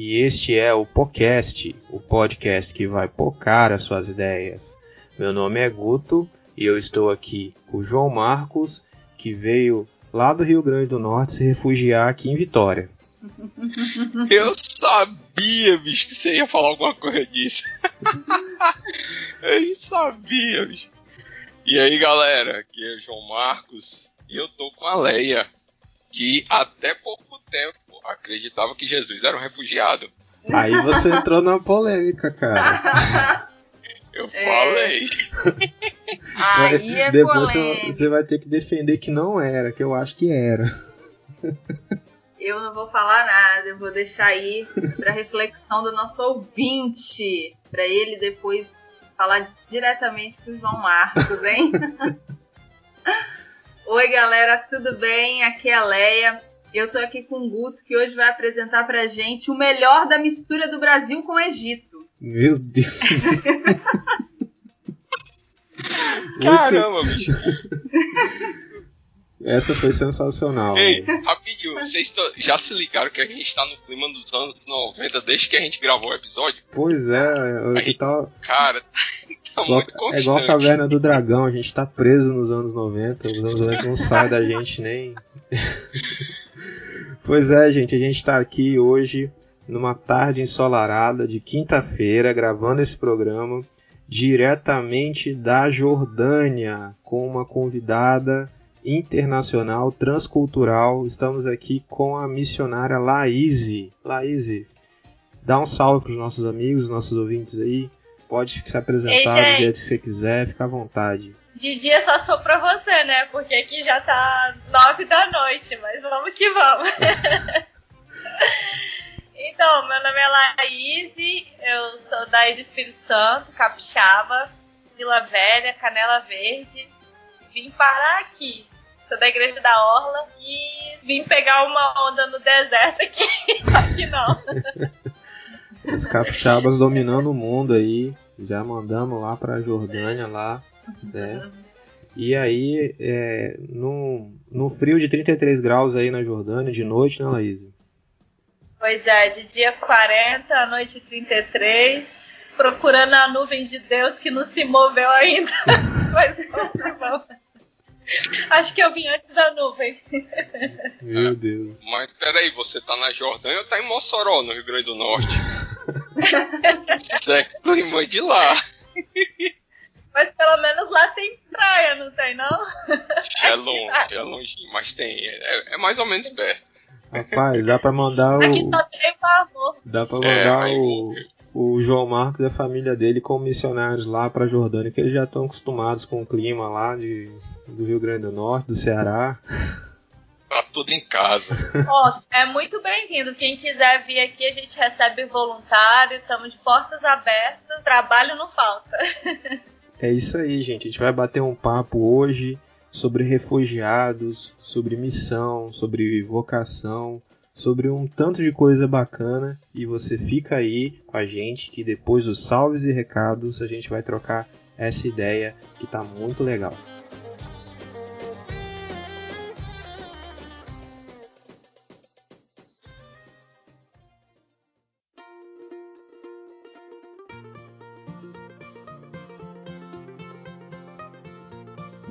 E este é o podcast, o podcast que vai pocar as suas ideias. Meu nome é Guto e eu estou aqui com o João Marcos, que veio lá do Rio Grande do Norte se refugiar aqui em Vitória. Eu sabia, bicho, que você ia falar alguma coisa disso. eu sabia, bicho. E aí, galera, aqui é João Marcos e eu tô com a Leia, que até pouco tempo acreditava que Jesus era um refugiado. Aí você entrou na polêmica, cara. Eu falei. Aí é Depois polêmica. você, vai ter que defender que não era, que eu acho que era. Eu não vou falar nada, eu vou deixar aí pra reflexão do nosso ouvinte, Pra ele depois falar di- diretamente pro João Marcos, hein? Oi, galera, tudo bem? Aqui é a Leia. Eu tô aqui com o Guto, que hoje vai apresentar pra gente o melhor da mistura do Brasil com o Egito. Meu Deus. Caramba, bicho. Essa foi sensacional. Ei, rapidinho, vocês já se ligaram que a gente tá no clima dos anos 90 desde que a gente gravou o episódio? Pois é, eu- Aí- tá, Cara, tá igual- muito constante. é igual a Caverna do Dragão, a gente tá preso nos anos 90, os anos 90 não sai da gente nem. Pois é, gente, a gente tá aqui hoje numa tarde ensolarada de quinta-feira gravando esse programa diretamente da Jordânia com uma convidada internacional transcultural. Estamos aqui com a missionária Laíse. Laíse, dá um salve para os nossos amigos, nossos ouvintes aí. Pode se apresentar Ei, do jeito que você quiser, fica à vontade. De dia só sou pra você, né? Porque aqui já tá nove da noite, mas vamos que vamos. então, meu nome é Laís, eu sou da Espírito Santo, capixaba, Vila Velha, Canela Verde. Vim parar aqui. Sou da Igreja da Orla e vim pegar uma onda no deserto aqui. Só que não. Os capixabas dominando o mundo aí. Já mandamos lá pra Jordânia lá, né? E aí, é, no, no frio de 33 graus aí na Jordânia, de noite, né, Laís? Pois é, de dia 40, à noite 33, procurando a nuvem de Deus que não se moveu ainda. Mas que vamos. Acho que eu vim antes da nuvem. Meu Deus. Mas peraí, você tá na Jordânia ou tá em Mossoró, no Rio Grande do Norte? Isso é clima de lá. Mas pelo menos lá tem praia, não tem não? É longe, é longe, mas tem. É, é mais ou menos perto. Rapaz, dá pra mandar Aqui o. só tem favor. Dá pra É, mandar aí o, o João Marcos e a família dele como missionários lá pra Jordânia, que eles já estão acostumados com o clima lá de, do Rio Grande do Norte, do Ceará. Tá tudo em casa. Ó, é muito bem-vindo. Quem quiser vir aqui, a gente recebe voluntário, estamos de portas abertas, trabalho não falta. É isso aí, gente. A gente vai bater um papo hoje sobre refugiados, sobre missão, sobre vocação, sobre um tanto de coisa bacana. E você fica aí com a gente que depois dos salves e recados a gente vai trocar essa ideia que tá muito legal.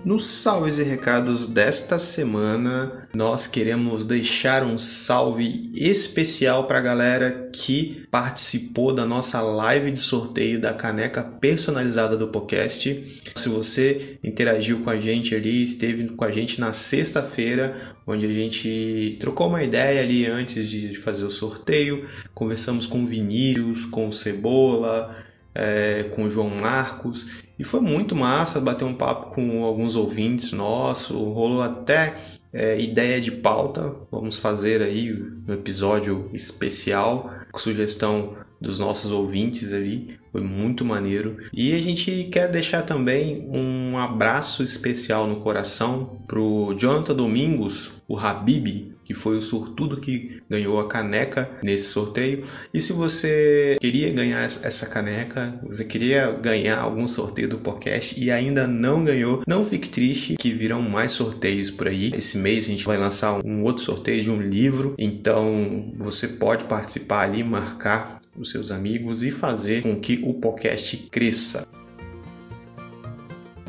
Nos salves e recados desta semana, nós queremos deixar um salve especial para a galera que participou da nossa live de sorteio da caneca personalizada do podcast. Se você interagiu com a gente ali, esteve com a gente na sexta-feira, onde a gente trocou uma ideia ali antes de fazer o sorteio, conversamos com o Vinícius, com o Cebola, é, com o João Marcos. E foi muito massa bater um papo com alguns ouvintes nossos, rolou até é, ideia de pauta, vamos fazer aí um episódio especial com sugestão dos nossos ouvintes ali, foi muito maneiro. E a gente quer deixar também um abraço especial no coração pro Jonathan Domingos, o Habib, que foi o sortudo que ganhou a caneca nesse sorteio. E se você queria ganhar essa caneca, você queria ganhar algum sorteio do podcast e ainda não ganhou, não fique triste que virão mais sorteios por aí. Esse mês a gente vai lançar um outro sorteio de um livro, então você pode participar ali, marcar os seus amigos e fazer com que o podcast cresça.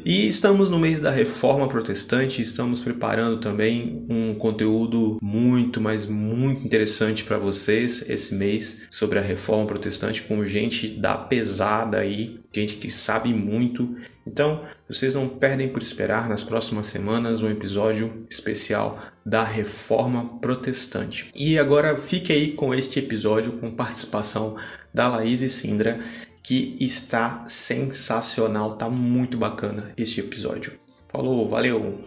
E estamos no mês da reforma protestante, estamos preparando também um conteúdo muito, mas muito interessante para vocês esse mês sobre a reforma protestante com gente da pesada aí, gente que sabe muito. Então, vocês não perdem por esperar nas próximas semanas um episódio especial da reforma protestante. E agora fique aí com este episódio com participação da Laís e Sindra que está sensacional, tá muito bacana este episódio. Falou, valeu!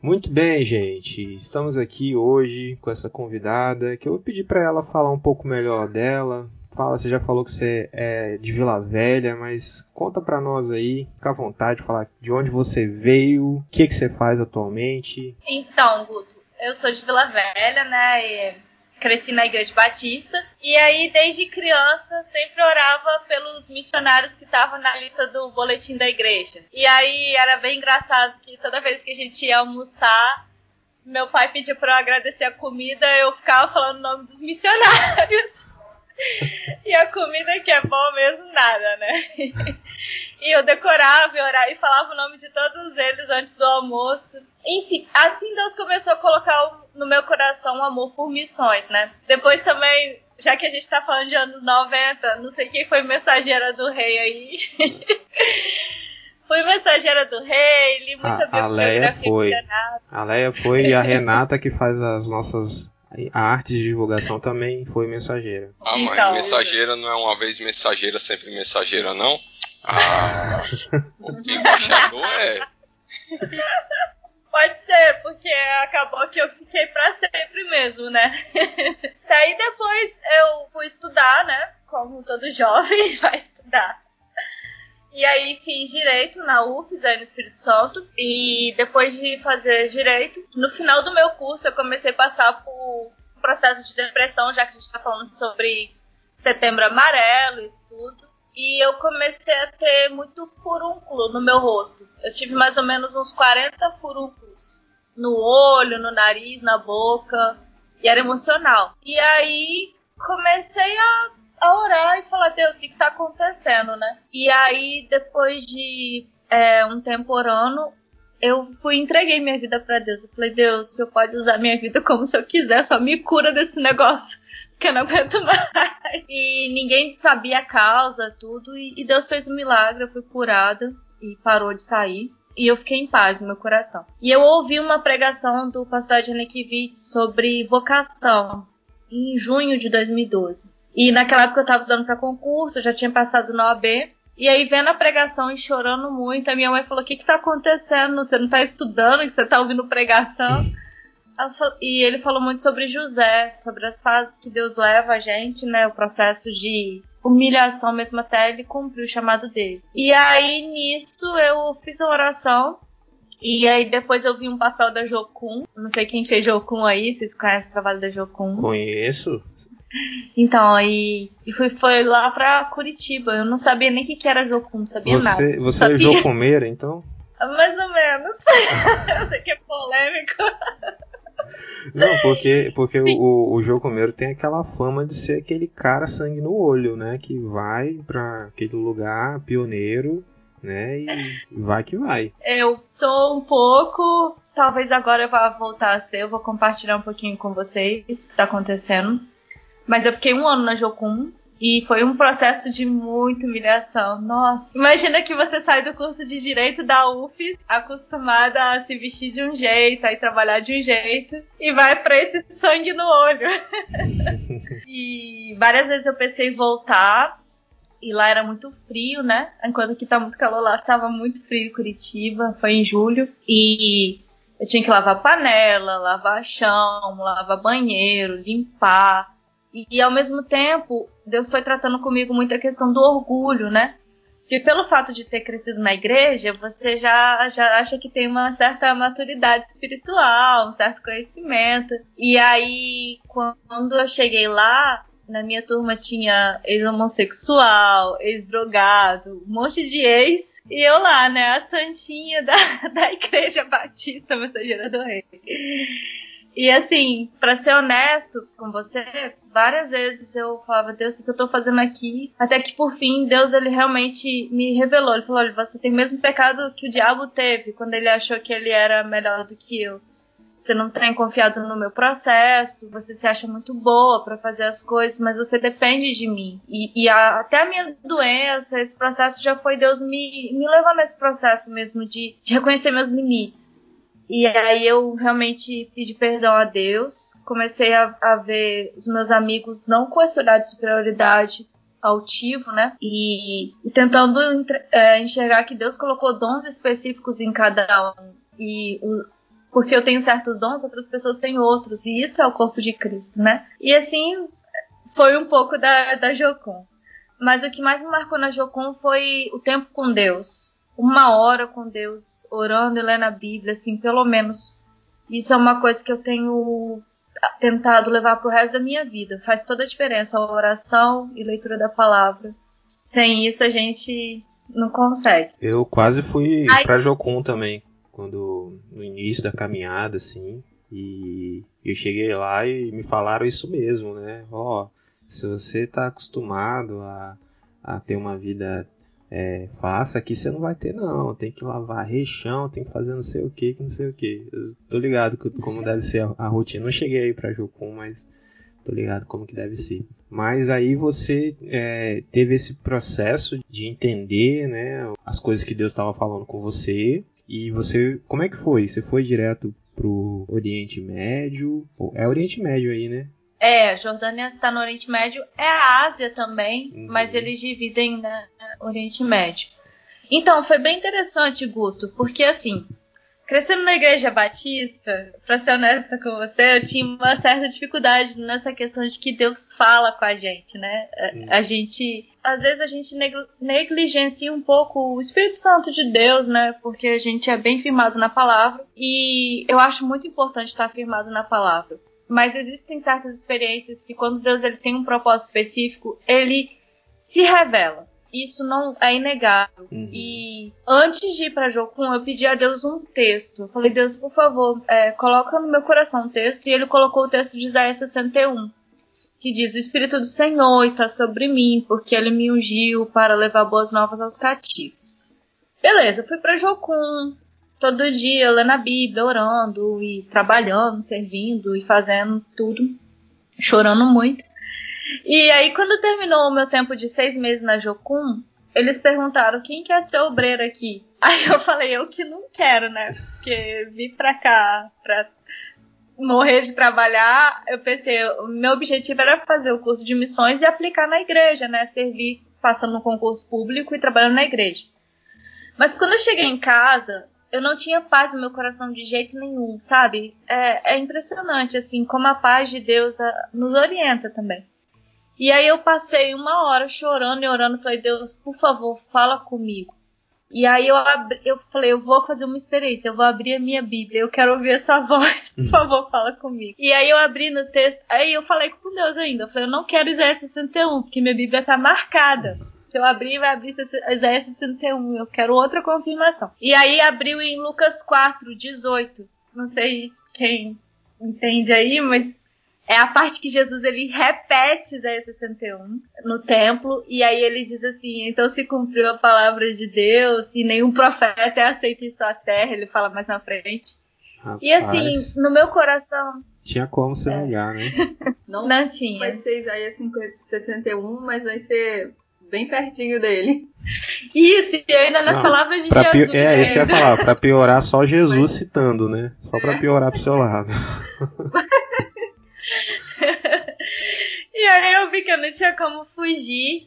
Muito bem, gente. Estamos aqui hoje com essa convidada que eu vou pedir para ela falar um pouco melhor dela. Fala, você já falou que você é de Vila Velha, mas conta para nós aí, fica à vontade, falar de onde você veio, o que que você faz atualmente. Então, Guto, eu sou de Vila Velha, né? E cresci na Igreja Batista. E aí, desde criança, sempre orava pelos missionários que estavam na lista do boletim da igreja. E aí era bem engraçado que toda vez que a gente ia almoçar, meu pai pediu para eu agradecer a comida, eu ficava falando o nome dos missionários. e a comida que é bom mesmo, nada, né? e eu decorava e orava e falava o nome de todos eles antes do almoço. Enfim, assim Deus começou a colocar no meu coração um amor por missões, né? Depois também, já que a gente tá falando de anos 90, não sei quem foi mensageira do rei aí. Fui mensageira do rei, li muita a, a Leia foi. A Leia foi e a Renata que faz as nossas a arte de divulgação também foi mensageira. Ah, mas então, mensageira não é uma vez mensageira, sempre mensageira, não? Ah, o embaixador é. Pode ser, porque acabou que eu fiquei pra sempre mesmo, né? Daí depois eu fui estudar, né? Como todo jovem vai estudar. E aí fiz direito na UFES, aí no Espírito Santo. E depois de fazer direito, no final do meu curso eu comecei a passar por um processo de depressão, já que a gente está falando sobre setembro amarelo e tudo. E eu comecei a ter muito furúnculo no meu rosto. Eu tive mais ou menos uns 40 furúnculos no olho, no nariz, na boca. E era emocional. E aí comecei a a orar e falar, Deus, o que está acontecendo, né? E aí, depois de é, um tempo orando, eu fui entreguei minha vida para Deus. Eu falei, Deus, o Senhor pode usar minha vida como o Senhor quiser, só me cura desse negócio, porque eu não aguento mais. E ninguém sabia a causa, tudo, e, Deus fez um milagre, eu fui curada e parou de sair. E eu fiquei em paz no meu coração. E eu ouvi uma pregação do pastor Janekiewicz sobre vocação, em junho de 2012. E naquela época eu estava estudando para concurso, eu já tinha passado no OAB. E aí, vendo a pregação e chorando muito, a minha mãe falou: O que, que tá acontecendo? Você não tá estudando, você tá ouvindo pregação? e ele falou muito sobre José, sobre as fases que Deus leva a gente, né? O processo de humilhação mesmo até ele cumprir o chamado dele. E aí, nisso, eu fiz a oração. E aí, depois eu vi um papel da Jocum. Não sei quem fez Jocum aí, vocês conhecem o trabalho da Jocum? Conheço. Então, aí foi, foi lá pra Curitiba. Eu não sabia nem o que, que era Jocum, não sabia você, nada. Você sabia. é Jocumeira, então? Mais ou menos. Eu sei que é polêmico. Não, porque, porque o, o Jocomeiro tem aquela fama de ser aquele cara sangue no olho, né? Que vai para aquele lugar pioneiro, né? E vai que vai. Eu sou um pouco. Talvez agora eu vá voltar a ser. Eu vou compartilhar um pouquinho com vocês o que está acontecendo. Mas eu fiquei um ano na Jocum E foi um processo de muita humilhação. Nossa, imagina que você sai do curso de direito da UFES, acostumada a se vestir de um jeito, a trabalhar de um jeito, e vai para esse sangue no olho. e várias vezes eu pensei em voltar, e lá era muito frio, né? Enquanto aqui tá muito calor, lá estava muito frio em Curitiba, foi em julho. E eu tinha que lavar panela, lavar chão, lavar banheiro, limpar. E, e, ao mesmo tempo, Deus foi tratando comigo muito a questão do orgulho, né? Que pelo fato de ter crescido na igreja, você já, já acha que tem uma certa maturidade espiritual, um certo conhecimento. E aí, quando eu cheguei lá, na minha turma tinha ex-homossexual, ex-drogado, um monte de ex. E eu lá, né, a santinha da, da Igreja Batista Mensageira do Rei. E assim, para ser honesto com você, várias vezes eu falava, Deus, o que eu tô fazendo aqui? Até que por fim, Deus ele realmente me revelou. Ele falou: olha, você tem o mesmo pecado que o diabo teve quando ele achou que ele era melhor do que eu. Você não tem confiado no meu processo, você se acha muito boa para fazer as coisas, mas você depende de mim. E, e a, até a minha doença, esse processo já foi Deus me, me levando nesse processo mesmo de, de reconhecer meus limites e aí eu realmente pedi perdão a Deus, comecei a, a ver os meus amigos não com esse olhar de superioridade altivo, né? E, e tentando é, enxergar que Deus colocou dons específicos em cada um. E o, porque eu tenho certos dons, outras pessoas têm outros. E isso é o corpo de Cristo, né? E assim foi um pouco da, da Jocum. Mas o que mais me marcou na Jocum foi o tempo com Deus uma hora com Deus, orando e lendo a Bíblia, assim, pelo menos. Isso é uma coisa que eu tenho tentado levar pro resto da minha vida. Faz toda a diferença a oração e leitura da palavra. Sem isso a gente não consegue. Eu quase fui Ai. pra Jocum também, quando no início da caminhada, assim, e eu cheguei lá e me falaram isso mesmo, né? Ó, oh, se você tá acostumado a, a ter uma vida é, faça aqui você não vai ter não, tem que lavar rechão, tem que fazer não sei o que, não sei o que. tô ligado como deve ser a, a, rotina. Não cheguei aí pra Jocum, mas tô ligado como que deve ser. Mas aí você é, teve esse processo de entender, né, as coisas que Deus estava falando com você. E você, como é que foi? Você foi direto pro Oriente Médio? É Oriente Médio aí, né? É, a Jordânia está no Oriente Médio, é a Ásia também, uhum. mas eles dividem né, Oriente Médio. Então, foi bem interessante, Guto, porque assim, crescendo na igreja batista, para ser honesta com você, eu tinha uma certa dificuldade nessa questão de que Deus fala com a gente, né? Uhum. A, gente, às vezes a gente negligencia um pouco o Espírito Santo de Deus, né? Porque a gente é bem firmado na palavra e eu acho muito importante estar firmado na palavra. Mas existem certas experiências que quando Deus ele tem um propósito específico, ele se revela. Isso não é inegável. Uhum. E antes de ir para Jocum, eu pedi a Deus um texto. Eu falei, Deus, por favor, é, coloca no meu coração um texto. E ele colocou o texto de Isaías 61, que diz: O Espírito do Senhor está sobre mim, porque ele me ungiu para levar boas novas aos cativos. Beleza, fui para Jocum, todo dia lendo a Bíblia, orando e trabalhando, servindo e fazendo tudo, chorando muito. E aí, quando terminou o meu tempo de seis meses na Jocum, eles perguntaram quem quer ser obreiro aqui. Aí eu falei, eu que não quero, né? Porque vim pra cá pra morrer de trabalhar. Eu pensei, o meu objetivo era fazer o curso de missões e aplicar na igreja, né? Servir passando no concurso público e trabalhando na igreja. Mas quando eu cheguei em casa, eu não tinha paz no meu coração de jeito nenhum, sabe? É, é impressionante, assim, como a paz de Deus a, ah, nos orienta também. E aí eu passei uma hora chorando e orando, falei, Deus, por favor, fala comigo. E aí eu, abri, eu falei, eu vou fazer uma experiência, eu vou abrir a minha Bíblia, eu quero ouvir a sua voz, por favor, fala comigo. E aí eu abri no texto, aí eu falei com Deus ainda, eu falei, eu não quero Isaías 61, porque minha Bíblia tá marcada se eu abrir, vai abrir Isaías 61. Eu quero outra confirmação. E aí abriu em Lucas 4, 18. Não sei quem entende aí, mas é a parte que Jesus ele repete Isaías 61 no templo e aí ele diz assim: então se cumpriu a palavra de Deus e nenhum profeta é aceito em sua terra. Ele fala mais na frente. Rapaz. E assim, no meu coração, Tinha como se negar, né? Não, Não tinha. vai ser Isaías 50 61, mas vai ser bem pertinho dele. Isso, e ainda nas Não, palavras de Jesus. É, isso que eu ia ainda. falar. Pra piorar, só Jesus citando, né? Só pra piorar pro seu lado. E aí eu vi que eu não tinha como fugir.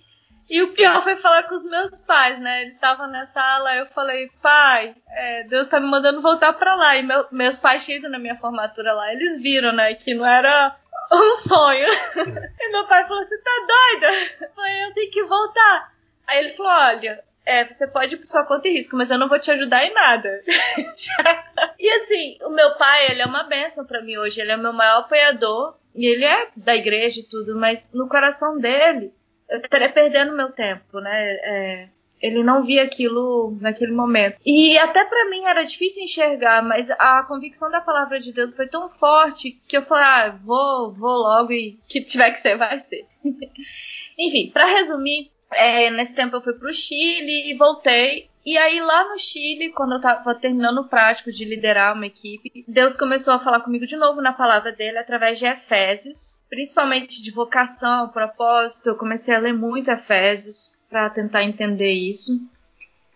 E o pior foi falar com os meus pais, né? Eles estavam na sala, eu falei, pai, é, Deus tá me mandando voltar pra lá. E meu- meus pais tinham ido na minha formatura lá, eles viram, né, que não era um sonho. e meu pai falou, você tá doida? Eu falei, eu tenho que voltar. Aí ele falou, olha, é, você pode ir por sua conta e risco, mas eu não vou te ajudar em nada. e assim, o meu pai, ele é uma bênção pra mim hoje, ele é o meu maior apoiador. E ele é da igreja e tudo, mas no coração dele, eu estaria perdendo meu tempo, né? É, ele não via aquilo naquele momento. E até pra mim era difícil enxergar, mas a convicção da palavra de Deus foi tão forte que eu falei, ah, vou, vou logo e que tiver que ser, vai ser. Enfim, pra resumir, é, nesse tempo eu fui pro Chile e voltei. E aí lá no Chile, quando eu tava terminando o prático de liderar uma equipe, Deus começou a falar comigo de novo na palavra dele através de Efésios, principalmente de vocação, propósito. Eu comecei a ler muito Efésios para tentar entender isso.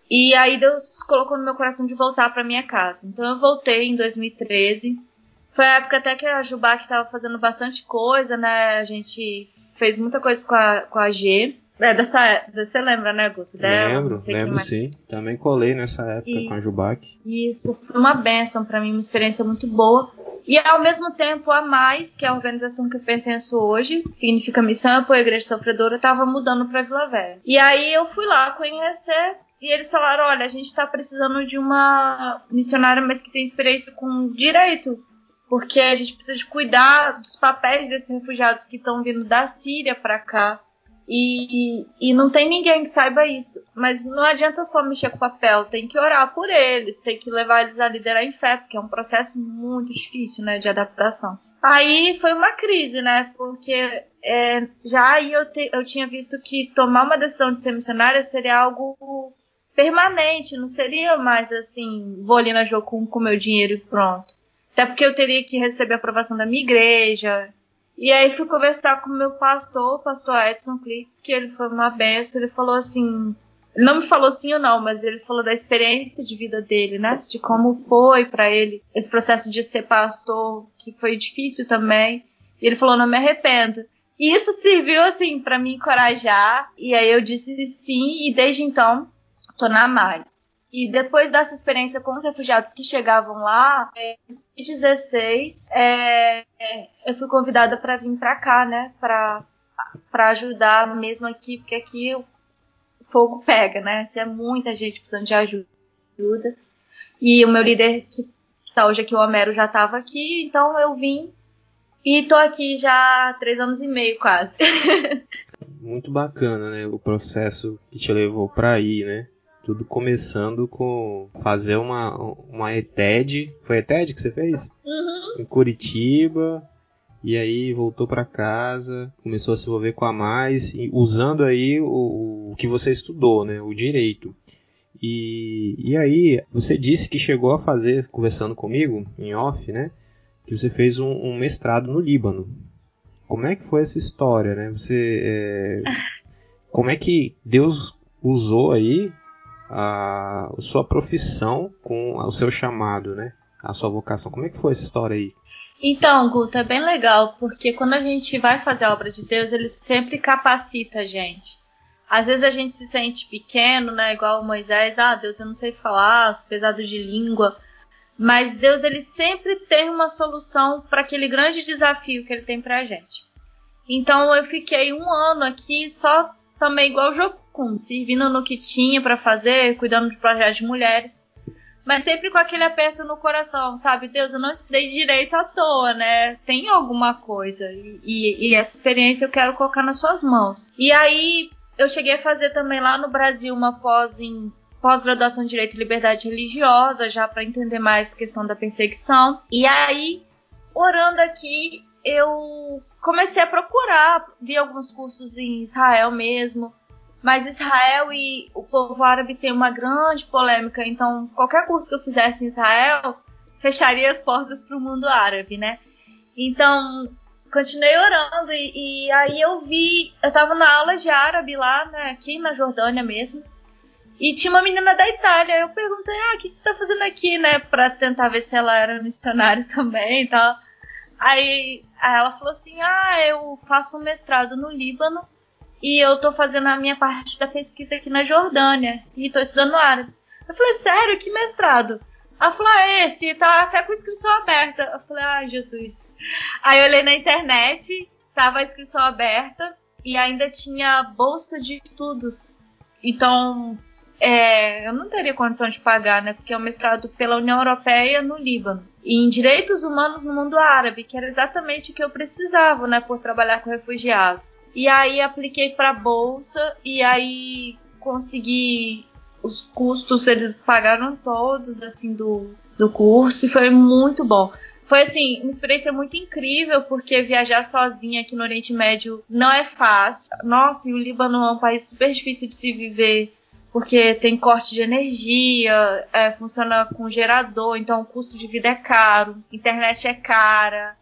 E aí Deus colocou no meu coração de voltar para minha casa. Então eu voltei em 2013. Foi a época até que a Jubac estava fazendo bastante coisa, né? A gente fez muita coisa com a, com a G. É, dessa, você lembra, né, Guto? Dela, lembro, lembro sim. Também colei nessa época E- com a Jubac. Isso, foi uma benção pra mim, uma experiência muito boa. E ao mesmo tempo, a Mais, que é a organização que eu pertenço hoje, significa Missão Apoio à Igreja Sofredora, tava mudando pra Vila Velha. E aí eu fui lá conhecer e eles falaram: olha, a gente tá precisando de uma missionária, mas que tem experiência com direito. Porque a gente precisa de cuidar dos papéis desses refugiados que estão vindo da Síria pra cá. E, e não tem ninguém que saiba isso. Mas não adianta só mexer com papel, tem que orar por eles, tem que levar eles a liderar em fé, porque é um processo muito difícil, né, de adaptação. Aí foi uma crise, né, porque é, já aí eu, te- eu tinha visto que tomar uma decisão de ser missionária seria algo permanente, não seria mais assim, vou ali na Jocum com meu dinheiro e pronto. Até porque eu teria que receber a aprovação da minha igreja, e aí fui conversar com o meu pastor, o pastor Edson Klitz, que ele foi uma benção, ele falou assim, não me falou sim ou não, mas ele falou da experiência de vida dele, né? De como foi pra ele esse processo de ser pastor, que foi difícil também. E ele falou, não me arrependo. E isso serviu assim pra me encorajar, e aí eu disse sim, e desde então tô na mais. E depois dessa experiência com os refugiados que chegavam lá, em 2016, é, é, eu fui convidada para vir para cá, né? Para para ajudar mesmo aqui, porque aqui o fogo pega, né? Tem muita gente precisando de ajuda. E o meu líder que está hoje aqui, o Homero, já estava aqui, então eu vim e tô aqui já há três anos e meio quase. Muito bacana, né? O processo que te levou pra ir, né? Tudo começando com fazer uma, uma ETED. Foi ETED que você fez? Uhum. Em Curitiba. E aí voltou pra casa, começou a se envolver com a mais, e usando aí o, o que você estudou, né? O direito. E, e aí, você disse que chegou a fazer, conversando comigo, em off, né? Que você fez um, um mestrado no Líbano. Como é que foi essa história, né? Você. é, como é que Deus usou aí a, a sua profissão com o seu chamado, né? A sua vocação. Como é que foi essa história aí? Então, Guto, é bem legal, porque quando a gente vai fazer a obra de Deus, ele sempre capacita a gente. Às vezes a gente se sente pequeno, né? Igual Moisés, ah, Deus, eu não sei falar, sou pesado de língua. Mas Deus, ele sempre tem uma solução para aquele grande desafio que ele tem pra gente. Então eu fiquei um ano aqui só também igual Jocum, servindo no que tinha para fazer, cuidando de projetos de mulheres. Mas sempre com aquele aperto no coração, sabe? Deus, eu não estudei direito à toa, né? Tem alguma coisa. E, e essa experiência eu quero colocar nas suas mãos. E aí eu cheguei a fazer também lá no Brasil uma pós em pós-graduação em Direito e Liberdade Religiosa, já para entender mais a questão da perseguição. E aí, orando aqui, eu comecei a procurar, vi alguns cursos em Israel mesmo. Mas Israel e o povo árabe tem uma grande polêmica, então qualquer curso que eu fizesse em Israel fecharia as portas para o mundo árabe, né? Então, continuei orando e, e, aí eu vi, eu tava na aula de árabe lá, né, aqui na Jordânia mesmo. E tinha uma menina da Itália. Eu perguntei, ah, o que você tá fazendo aqui, né? Pra tentar ver se ela era missionária também e tal. Aí, aí ela falou assim: ah, eu faço um mestrado no Líbano e eu tô fazendo a minha parte da pesquisa aqui na Jordânia e tô estudando árabe. Eu falei, sério, que mestrado? Ela falou, ah, esse tá até com inscrição aberta. Eu falei, ai, ah, Jesus. Aí eu olhei na internet, tava a inscrição aberta e ainda tinha bolsa de estudos. Então, é, eu não teria condição de pagar, né? Porque é um mestrado pela União Europeia no Líbano. E em direitos humanos no mundo árabe, que era exatamente o que eu precisava, né? Por trabalhar com refugiados. E aí apliquei para bolsa e aí consegui os custos, eles pagaram todos, assim, do, do curso e foi muito bom. Foi, assim, uma experiência muito incrível, porque viajar sozinha aqui no Oriente Médio não é fácil. Nossa, e o Líbano é um país super difícil de se viver porque tem corte de energia, é, funciona com gerador, então o custo de vida é caro, internet é cara,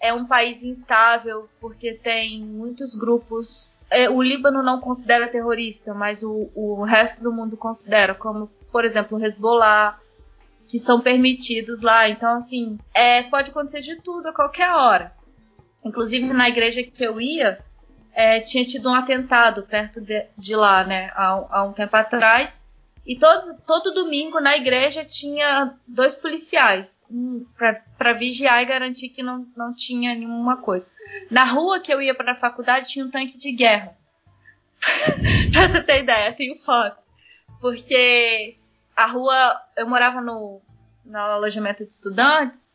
é um país instável porque tem muitos grupos. É, o Líbano não considera terrorista, mas o, o resto do mundo considera, como por exemplo o Hezbollah, que são permitidos lá. Então assim, é, pode acontecer de tudo a qualquer hora. Inclusive na igreja que eu ia, é, tinha tido um atentado perto de, de lá, né, há, há, um tempo atrás. E todos, todo domingo na igreja tinha dois policiais um, para vigiar e garantir que não, não tinha nenhuma coisa. Na rua que eu ia para a faculdade tinha um tanque de guerra. pra você ter ideia, tenho foto. Porque a rua, eu morava no, no alojamento de estudantes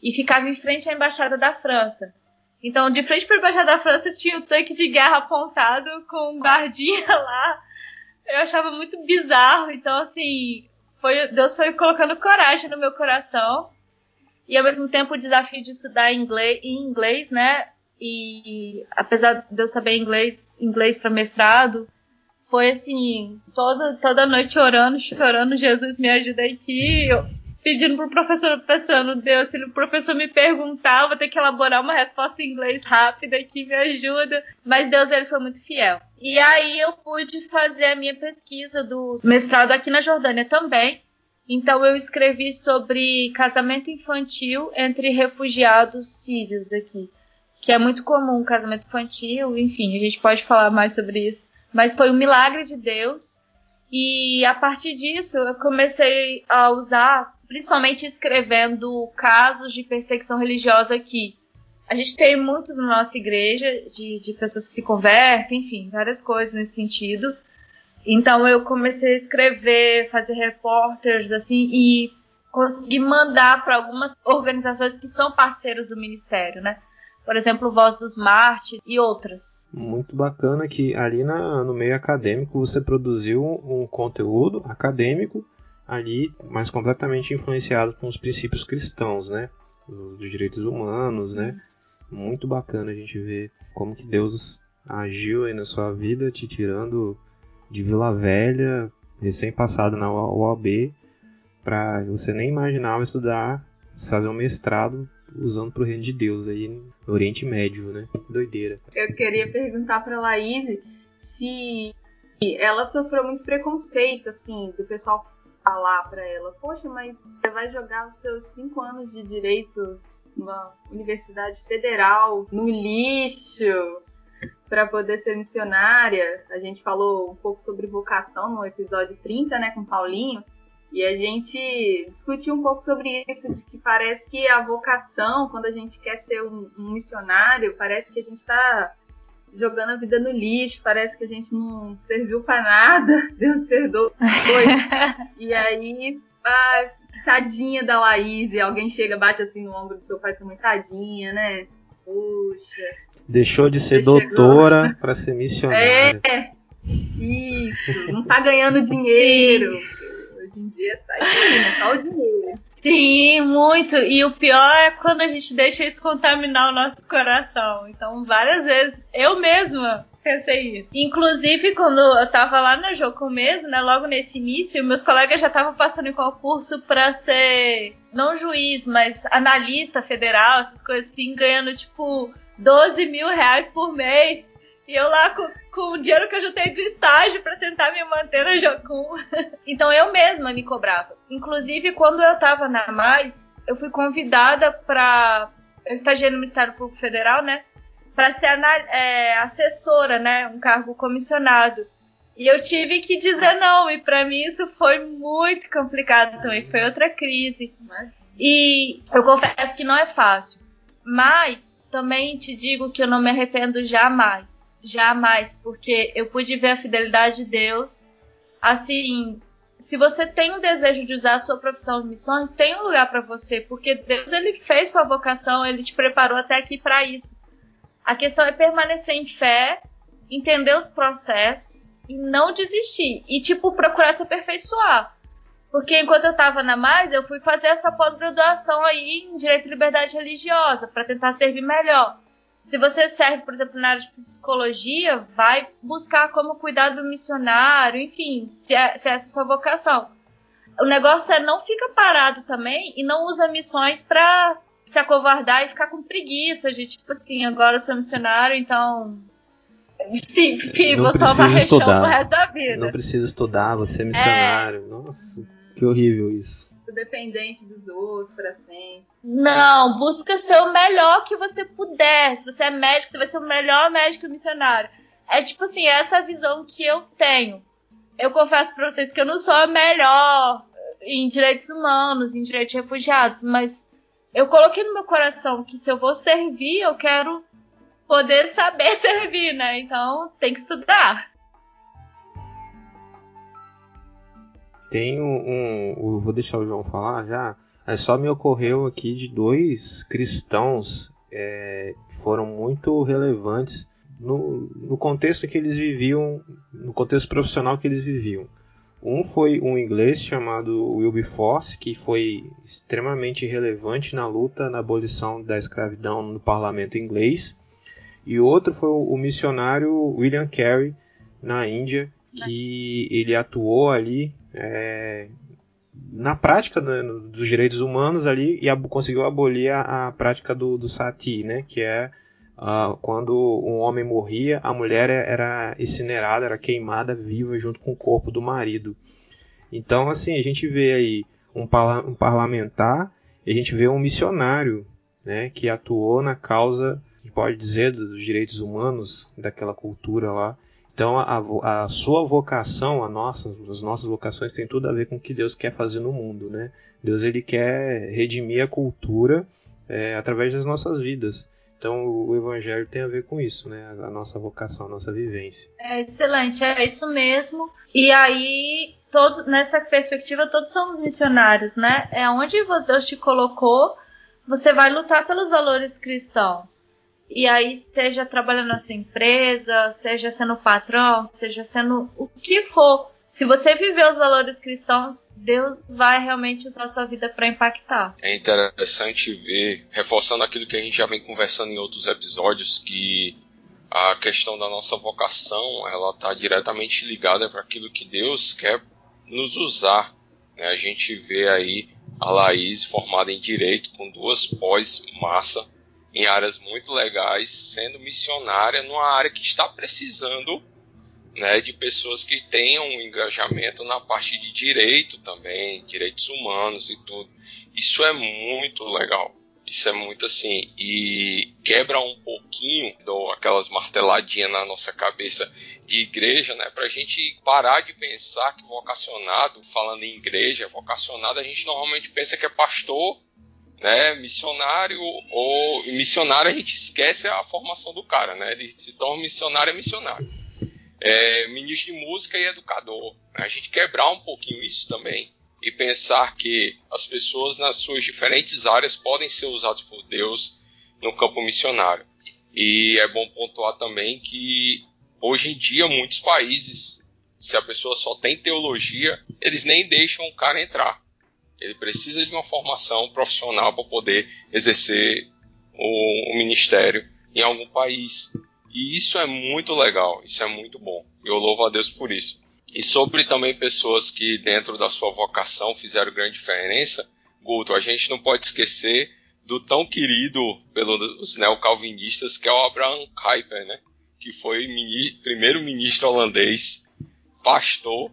e ficava em frente à embaixada da França. Então, de frente para embaixada da França tinha o tanque de guerra apontado com um guardinha lá. Eu achava muito bizarro. Então, assim, foi, Deus foi colocando coragem no meu coração. E ao mesmo tempo o desafio de estudar inglês, em inglês, né? E apesar de eu saber inglês, inglês para mestrado, foi assim, toda, toda noite orando, chorando, Jesus me ajuda aqui. Eu, pedindo pro professor, pensando, Deus, se o professor me perguntar, eu vou ter que elaborar uma resposta em inglês rápida que me ajuda. Mas Deus, ele foi muito fiel. E aí eu pude fazer a minha pesquisa do mestrado aqui na Jordânia também. Então eu escrevi sobre casamento infantil entre refugiados sírios aqui. Que é muito comum casamento infantil, enfim, a gente pode falar mais sobre isso. Mas foi um milagre de Deus. E a partir disso eu comecei a usar principalmente escrevendo casos de perseguição religiosa aqui. A gente tem muitos na nossa igreja de, de pessoas que se convertem, enfim, várias coisas nesse sentido. Então eu comecei a escrever, fazer repórteres assim e consegui mandar para algumas organizações que são parceiros do ministério, né? Por exemplo, Voz dos Marte e outras. Muito bacana que ali na, no meio acadêmico você produziu um conteúdo acadêmico ali, mas completamente influenciado com os princípios cristãos, né? Dos direitos humanos, né? Muito bacana a gente ver como que Deus agiu aí na sua vida, te tirando de Vila Velha, recém-passado na UAB, para você nem imaginava estudar, fazer um mestrado usando pro reino de Deus aí no Oriente Médio, né? Doideira. Eu queria perguntar para Laís se ela sofreu muito preconceito, assim, do pessoal falar para ela, poxa, mas você vai jogar os seus cinco anos de direito numa universidade federal no lixo para poder ser missionária. A gente falou um pouco sobre vocação no episódio 30, né, com Paulinho. E a gente discutiu um pouco sobre isso, de que parece que a vocação, quando a gente quer ser um, um missionário, parece que a gente está jogando a vida no lixo, parece que a gente não serviu para nada, Deus perdoa. e aí, tadinha da Laís, e alguém chega, bate assim no ombro do seu pai, sua tadinha, né? Puxa. Deixou de ser doutora para ser missionária. É, isso, não tá ganhando dinheiro. Hoje em dia tá aí, né? Só o dinheiro. Sim, muito. E o pior é quando a gente deixa isso contaminar o nosso coração. Então, várias vezes, eu mesma pensei isso. Inclusive, quando eu tava lá no jogo mesmo, né, logo nesse início, meus colegas já estavam passando em concurso para ser não juiz, mas analista federal, essas coisas assim, ganhando tipo 12 mil reais por mês. E eu lá com, com o dinheiro que eu juntei do estágio para tentar me manter na Jocum. então eu mesma me cobrava. Inclusive, quando eu tava na Mais, eu fui convidada para. Eu estagiei no Ministério Público Federal, né? Para ser é, assessora, né? Um cargo comissionado. E eu tive que dizer não, e para mim isso foi muito complicado também, foi outra crise. E eu confesso que não é fácil, mas também te digo que eu não me arrependo jamais, jamais, porque eu pude ver a fidelidade de Deus. Assim, se você tem o desejo de usar a sua profissão em missões, tem um lugar para você, porque Deus ele fez sua vocação, ele te preparou até aqui para isso. A questão é permanecer em fé, entender os processos e não desistir. E, tipo, procurar se aperfeiçoar. Porque enquanto eu tava na mais, eu fui fazer essa pós-graduação aí em Direito e Liberdade Religiosa, para tentar servir melhor. Se você serve, por exemplo, na área de psicologia, vai buscar como cuidar do missionário, enfim, se é, se é essa a sua vocação. O negócio é não fica parado também e não usa missões para se acovardar e ficar com preguiça de tipo assim, agora eu sou missionário, então Sim, sim, não vou precisa estudar. pro resto da vida. Não precisa estudar, você é missionário. É. Nossa, que horrível isso. Dependente dos outros pra sempre. Não, busca ser o melhor que você puder. Se você é médico, você vai ser o melhor médico missionário. É tipo assim, essa visão que eu tenho. Eu confesso pra vocês que eu não sou a melhor em direitos humanos, em direitos de refugiados, mas eu coloquei no meu coração que se eu vou servir, eu quero poder saber servir, né? Então tem que estudar. Tem um, um, Vou deixar o João falar já. É só me ocorreu aqui de dois cristãos é, que foram muito relevantes no, no contexto que eles viviam, no contexto profissional que eles viviam. Um foi um inglês chamado Wilberforce, que foi extremamente relevante na luta na abolição da escravidão no parlamento inglês e outro foi o, missionário William Carey na Índia, que ele atuou ali é, na prática né, dos direitos humanos ali e ab conseguiu abolir a, a, prática do, do sati, né, que é uh, quando um homem morria, a mulher era incinerada, era queimada viva junto com o corpo do marido. Então, assim, a gente vê aí um, parla um parlamentar e a gente vê um missionário né, que atuou na causa pode dizer dos direitos humanos daquela cultura lá. Então a, a sua vocação, a nossa, as nossas vocações tem tudo a ver com o que Deus quer fazer no mundo, né? Deus ele quer redimir a cultura é, através das nossas vidas. Então o evangelho tem a ver com isso, né? A nossa vocação, a nossa vivência. É excelente, é isso mesmo. E aí, todo, nessa perspectiva, todos somos missionários, né? É onde Deus te colocou, você vai lutar pelos valores cristãos. E aí, seja trabalhando na sua empresa, seja sendo patrão, seja sendo o que for, se você viver os valores cristãos, Deus vai realmente usar a sua vida para impactar. É interessante ver, reforçando aquilo que a gente já vem conversando em outros episódios, que a questão da nossa vocação ela está diretamente ligada para aquilo que Deus quer nos usar. Né? A gente vê aí a Laís formada em direito com duas pós massa em áreas muito legais, sendo missionária numa área que está precisando né, de pessoas que tenham um engajamento na parte de direito também, direitos humanos e tudo. Isso é muito legal. Isso é muito assim. E quebra um pouquinho do, aquelas marteladinhas na nossa cabeça de igreja, né? Pra gente parar de pensar que vocacionado, falando em igreja, vocacionado, a gente normalmente pensa que é pastor né, missionário ou missionário a gente esquece a formação do cara, né? Ele se torna missionário é missionário. É, ministro de música e educador. A gente quebrar um pouquinho isso também e pensar que as pessoas nas suas diferentes áreas podem ser usadas por Deus no campo missionário. E é bom pontuar também que hoje em dia muitos países, se a pessoa só tem teologia, eles nem deixam o cara entrar ele precisa de uma formação profissional para poder exercer o, o, ministério em algum país. E isso é muito legal, isso é muito bom. Eu louvo a Deus por isso. E sobre também pessoas que dentro da sua vocação fizeram grande diferença, Guto, a gente não pode esquecer do tão querido pelos neocalvinistas, que é o Abraham Kuyper, né? Que foi primeiro-ministro holandês, pastor,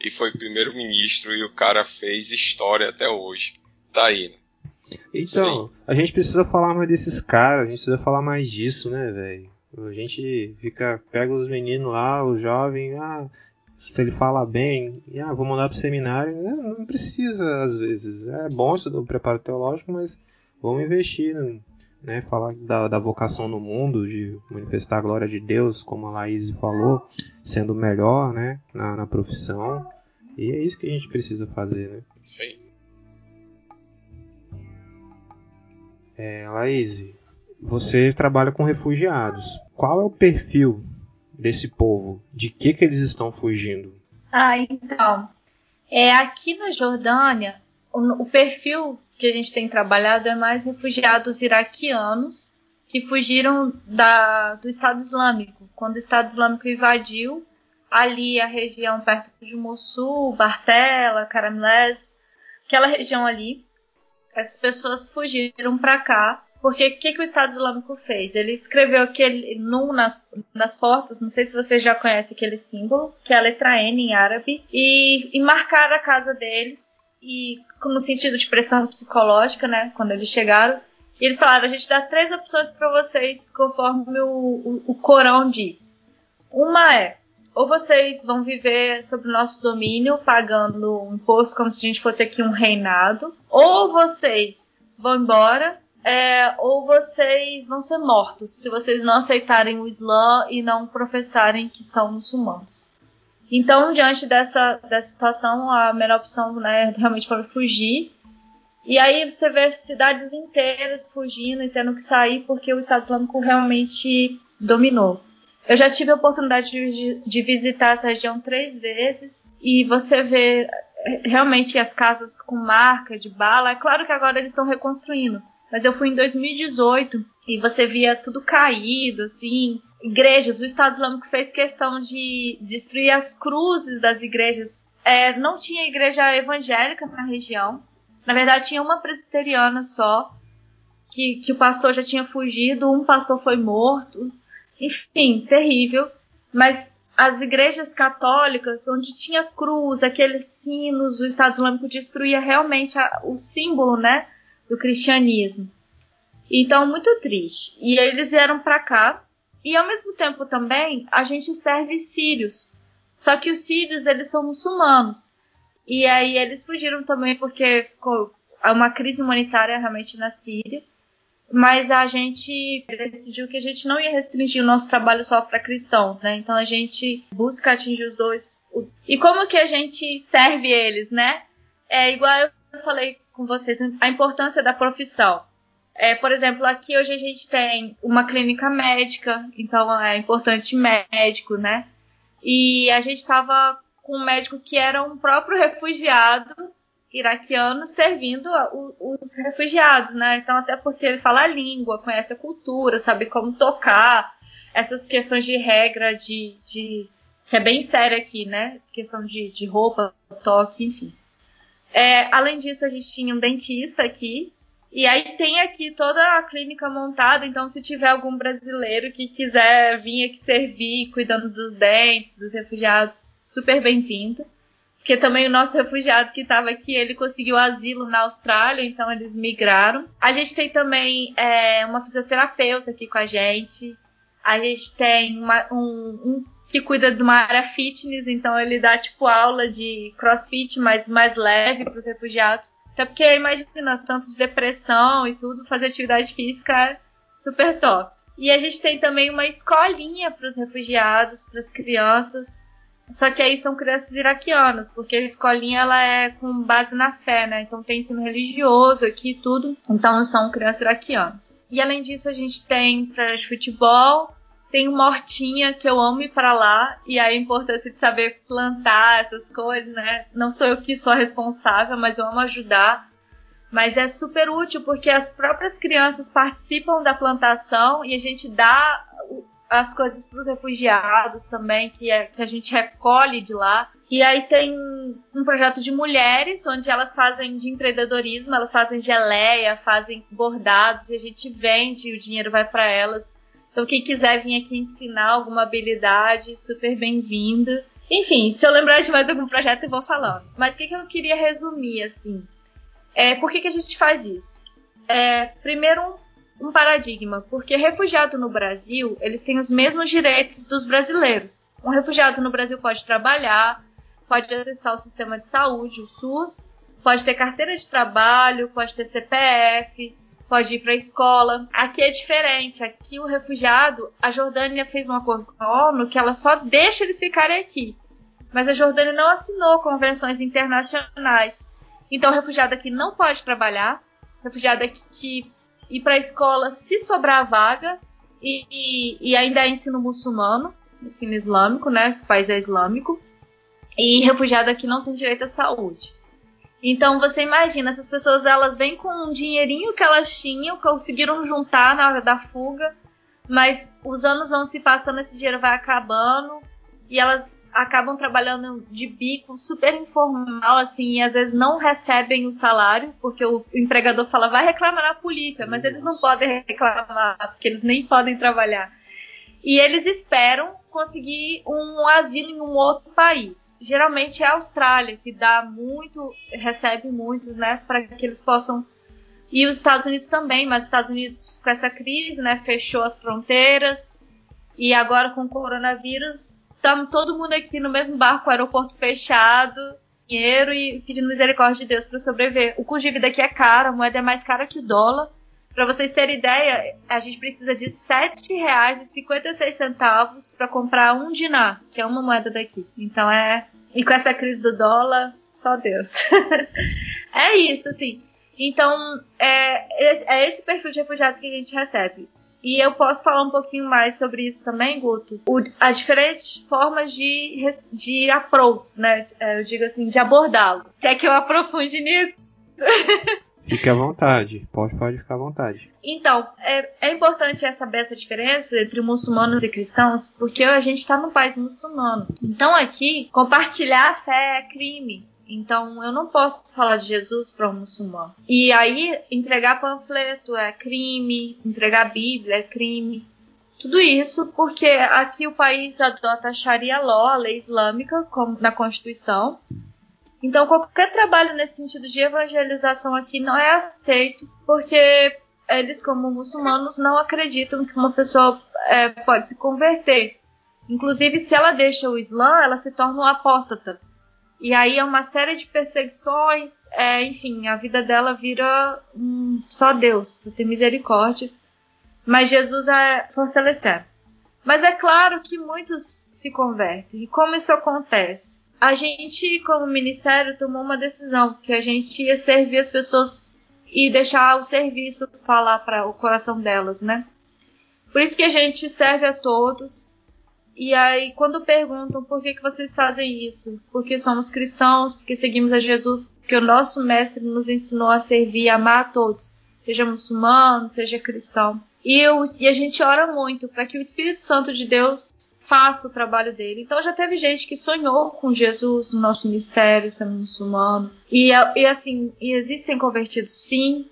e foi primeiro-ministro, e o cara fez história até hoje. Tá aí, né? Então, Sim. a gente precisa falar mais desses caras, a gente precisa falar mais disso, né, velho? A gente fica, pega os meninos lá, os jovens, ah, se ele fala bem, ah, vou mandar pro seminário. Não, não precisa, às vezes. É bom o preparo teológico, mas vamos investir, né? Falar da, da vocação no mundo, de manifestar a glória de Deus, como a Laís falou, sendo melhor, né? Na, na profissão. E é isso que a gente precisa fazer, né? Sim. É, Laís, você trabalha com refugiados. Qual é o perfil desse povo? De que, que eles estão fugindo? Ah, então. É, aqui na Jordânia, o, o perfil que a gente tem trabalhado é mais refugiados iraquianos que fugiram da, do Estado Islâmico. Quando o Estado Islâmico invadiu ali a região perto de Mossul, Bartela, Caramilés, aquela região ali, as pessoas fugiram para cá porque o que, que o Estado Islâmico fez? Ele escreveu aquele nu nas, nas portas, não sei se você já conhece aquele símbolo, que é a letra N em árabe, e, e marcaram a casa deles, e no sentido de pressão psicológica, né? Quando eles chegaram. E eles falaram: a gente dá três opções para vocês, conforme o, o, o Corão diz. Uma é: ou vocês vão viver sob o nosso domínio, pagando um imposto como se a gente fosse aqui um reinado, ou vocês vão embora é, ou vocês vão ser mortos se vocês não aceitarem o Islã e não professarem que são muçulmanos. Então, diante dessa, dessa situação, a melhor opção né, realmente foi fugir. E aí você vê cidades inteiras fugindo e tendo que sair porque o Estado Islâmico realmente dominou. Eu já tive a oportunidade de, de visitar essa região três vezes e você vê é, realmente as casas com marca de bala. É claro que agora eles estão reconstruindo, mas eu fui em 2018 e você via tudo caído, assim. Igrejas, o Estado Islâmico fez questão de destruir as cruzes das igrejas. É, não tinha igreja evangélica na região. Na verdade, tinha uma presbiteriana só, que, que o pastor já tinha fugido, um pastor foi morto. Enfim, terrível. Mas as igrejas católicas, onde tinha cruz, aqueles sinos, o Estado Islâmico destruía realmente a, o símbolo, né? do cristianismo. Então, muito triste. E eles vieram para cá. E ao mesmo tempo também, a gente serve sírios. Só que os sírios, eles são muçulmanos. E aí eles fugiram também porque ficou uma crise humanitária realmente na Síria. Mas a gente decidiu que a gente não ia restringir o nosso trabalho só para cristãos, né? Então a gente busca atingir os dois. E como que a gente serve eles, né? É igual eu falei com vocês a importância da profissão. É, por exemplo, aqui hoje a gente tem uma clínica médica, então é importante médico, né? E a gente estava com um médico que era um próprio refugiado iraquiano servindo os refugiados, né? Então, até porque ele fala a língua, conhece a cultura, sabe como tocar, essas questões de regra, de, de que é bem séria aqui, né? Questão de, de roupa, toque, enfim. É, além disso, a gente tinha um dentista aqui. E aí tem aqui toda a clínica montada, então se tiver algum brasileiro que quiser vir aqui servir, cuidando dos dentes, dos refugiados, super bem-vindo. Porque também o nosso refugiado que estava aqui, ele conseguiu asilo na Austrália, então eles migraram. A gente tem também é, uma fisioterapeuta aqui com a gente. A gente tem uma, um, um que cuida de uma área fitness, então ele dá tipo aula de crossfit, mas mais leve para os refugiados. Até porque imagina tanto de depressão e tudo, fazer atividade física é super top. E a gente tem também uma escolinha para os refugiados, para as crianças. Só que aí são crianças iraquianas, porque a escolinha ela é com base na fé, né? Então tem ensino religioso aqui e tudo. Então são crianças iraquianas. E além disso, a gente tem para futebol, tem uma hortinha que eu amo ir para lá e a importância de saber plantar essas coisas, né? Não sou eu que sou a responsável, mas eu amo ajudar. Mas é super útil porque as próprias crianças participam da plantação e a gente dá as coisas para os refugiados também, que, é, que a gente recolhe de lá. E aí tem um projeto de mulheres, onde elas fazem de empreendedorismo, elas fazem geleia, fazem bordados, e a gente vende, e o dinheiro vai para elas. Então, quem quiser vir aqui ensinar alguma habilidade, super bem-vindo. Enfim, se eu lembrar de mais algum projeto, eu vou falando. Mas o que, que eu queria resumir, assim? É, por que, que a gente faz isso? É, primeiro, um, um paradigma, porque refugiado no Brasil, eles têm os mesmos direitos dos brasileiros. Um refugiado no Brasil pode trabalhar, pode acessar o sistema de saúde, o SUS, pode ter carteira de trabalho, pode ter CPF, pode ir para a escola. Aqui é diferente. Aqui o refugiado, a Jordânia fez um acordo com a ONU que ela só deixa eles ficarem aqui. Mas a Jordânia não assinou convenções internacionais. Então o refugiado aqui não pode trabalhar. O refugiado aqui ir para a escola se sobrar vaga e, e, e ainda é ensino muçulmano, ensino islâmico, né? O país é islâmico. E refugiado aqui não tem direito à saúde. Então você imagina, essas pessoas elas vêm com um dinheirinho que elas tinham, conseguiram juntar na hora da fuga, mas os anos vão se passando, esse dinheiro vai acabando e elas acabam trabalhando de bico super informal assim e às vezes não recebem o salário porque o empregador fala vai reclamar na polícia, mas eles não podem reclamar porque eles nem podem trabalhar. E eles esperam conseguir um asilo em um outro país. Geralmente é a Austrália, que dá muito, recebe muitos, né, para que eles possam. E os Estados Unidos também, mas os Estados Unidos, com essa crise, né, fechou as fronteiras. E agora com o coronavírus, estamos todo mundo aqui no mesmo barco, aeroporto fechado, dinheiro e pedindo misericórdia de Deus para sobreviver. O custo de vida aqui é caro, a moeda é mais cara que o dólar. Para vocês terem ideia, a gente precisa de R$ 7,56 para comprar um dinar, que é uma moeda daqui. Então é. E com essa crise do dólar, só Deus. é isso, assim. Então, é, é esse perfil de refugiado que a gente recebe. E eu posso falar um pouquinho mais sobre isso também, Guto. O, as diferentes formas de, de approach, né? É, eu digo assim, de abordá-lo. Quer que eu aprofunde nisso? Fique à vontade, pode, pode ficar à vontade. Então, é, é importante saber essa diferença entre muçulmanos e cristãos, porque a gente está num país muçulmano. Então, aqui, compartilhar a fé é crime. Então, eu não posso falar de Jesus para um muçulmano. E aí, entregar panfleto é crime, entregar Bíblia é crime. Tudo isso porque aqui o país adota a Sharia Law, a lei islâmica, como na Constituição, então, qualquer trabalho nesse sentido de evangelização aqui não é aceito, porque eles, como muçulmanos, não acreditam que uma pessoa é, pode se converter. Inclusive, se ela deixa o Islã, ela se torna um apóstata. E aí é uma série de perseguições, é, enfim, a vida dela vira um, só Deus, para ter misericórdia. Mas Jesus é fortalecer. Mas é claro que muitos se convertem. E como isso acontece? A gente, como ministério, tomou uma decisão que a gente ia servir as pessoas e deixar o serviço falar para o coração delas, né? Por isso que a gente serve a todos. E aí, quando perguntam por que, que vocês fazem isso, porque somos cristãos, porque seguimos a Jesus, porque o nosso mestre nos ensinou a servir e amar a todos, seja muçulmano, seja cristão. E, eu, e a gente ora muito para que o Espírito Santo de Deus faça o trabalho dele. Então já teve gente que sonhou com Jesus no nosso ministério, sendo muçulmano. E, e assim, e existem convertidos sim.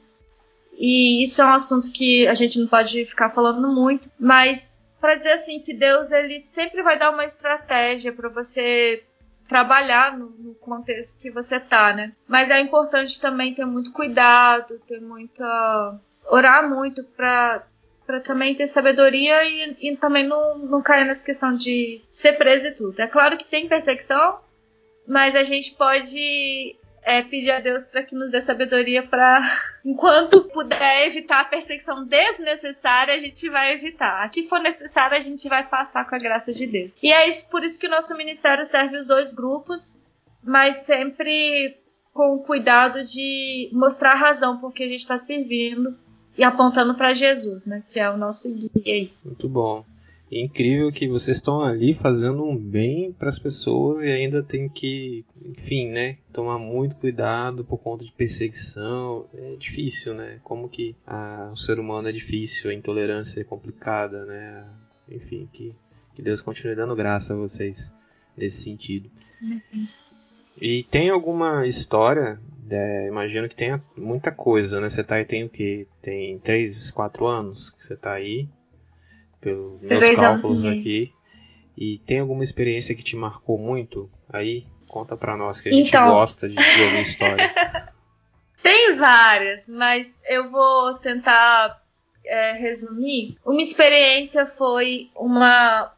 E isso é um assunto que a gente não pode ficar falando muito, mas para dizer assim que Deus ele sempre vai dar uma estratégia para você trabalhar no, no, contexto que você tá, né? Mas é importante também ter muito cuidado, ter muita orar muito para para também ter sabedoria e, e também não, não cair nessa questão de ser preso e tudo. É claro que tem perseguição, mas a gente pode é, pedir a Deus para que nos dê sabedoria para, enquanto puder evitar a perseguição desnecessária, a gente vai evitar. A que for necessário, a gente vai passar com a graça de Deus. E é isso, por isso que o nosso ministério serve os dois grupos, mas sempre com cuidado de mostrar a razão por que a gente está servindo e apontando para Jesus, né? Que é o nosso guia aí. Muito bom. É incrível que vocês estão ali fazendo um bem para as pessoas e ainda tem que, enfim, né, tomar muito cuidado por conta de perseguição. É difícil, né? Como que a, o ser humano é difícil, a intolerância é complicada, né? Enfim, que, que Deus continue dando graça a vocês. nesse sentido. Uhum. E tem alguma história, é, imagino que tenha muita coisa, né? Você tá aí tem o quê? Tem 3, 4 anos que você tá aí, pelos meus cálculos aqui. E tem alguma experiência que te marcou muito aí? Conta pra nós, que a gente então... gosta de ouvir história. tem várias, mas eu vou tentar é, resumir. Uma experiência foi uma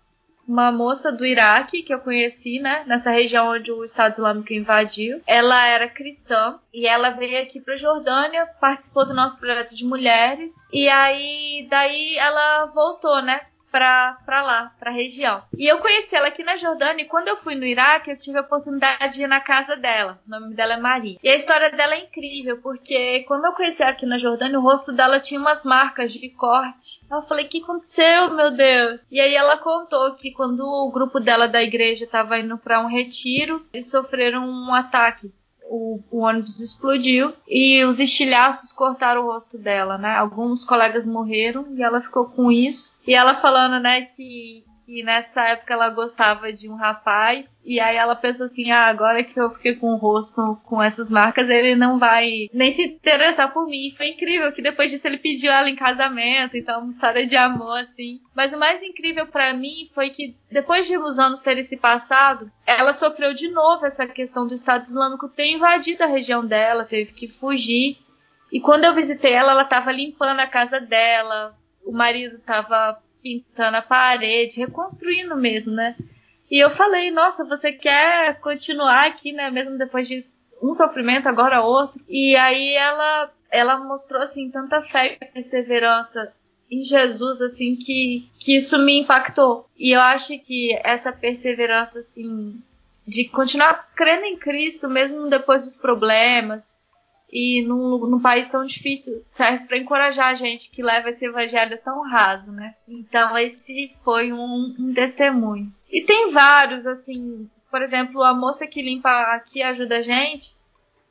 uma moça do Iraque que eu conheci, né, nessa região onde o Estado Islâmico invadiu. Ela era cristã e ela veio aqui para Jordânia, participou do nosso projeto de mulheres e aí daí ela voltou, né, pra, pra lá, pra região. E eu conheci ela aqui na Jordânia e quando eu fui no Iraque, eu tive a oportunidade de ir na casa dela. O nome dela é Maria. E a história dela é incrível, porque quando eu conheci ela aqui na Jordânia, o rosto dela tinha umas marcas de corte. Eu falei, o que aconteceu, meu Deus? E aí ela contou que quando o grupo dela da igreja estava indo para um retiro, eles sofreram um ataque o, o, ônibus explodiu e os estilhaços cortaram o rosto dela, né? Alguns colegas morreram e ela ficou com isso. E ela falando, né, que que nessa época ela gostava de um rapaz e aí ela pensou assim, ah, agora que eu fiquei com o rosto com essas marcas, ele não vai nem se interessar por mim. Foi incrível que depois disso ele pediu ela em casamento, então uma história de amor assim. Mas o mais incrível para mim foi que depois de os anos terem se passado, ela sofreu de novo essa questão do Estado Islâmico ter invadido a região dela, teve que fugir. E quando eu visitei ela, ela estava limpando a casa dela, o marido estava pintando a parede, reconstruindo mesmo, né? E eu falei, nossa, você quer continuar aqui, né? Mesmo depois de um sofrimento, agora outro. E aí ela, ela mostrou assim tanta fé e perseverança em Jesus, assim, que, que isso me impactou. E eu acho que essa perseverança, assim, de continuar crendo em Cristo, mesmo depois dos problemas, e num, num país tão difícil serve para encorajar a gente que leva esse evangelho tão raso, né? Então esse foi um, um testemunho. E tem vários, assim, por exemplo, a moça que limpa aqui ajuda a gente,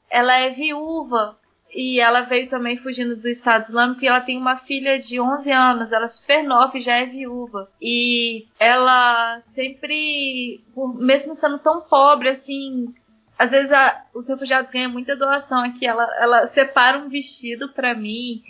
ela é viúva e ela veio também fugindo do Estado Islâmico e ela tem uma filha de 11 anos, ela é super nova e já é viúva. E ela sempre, mesmo sendo tão pobre assim, às vezes a, os refugiados ganham muita doação aqui. Ela, ela separa um vestido para mim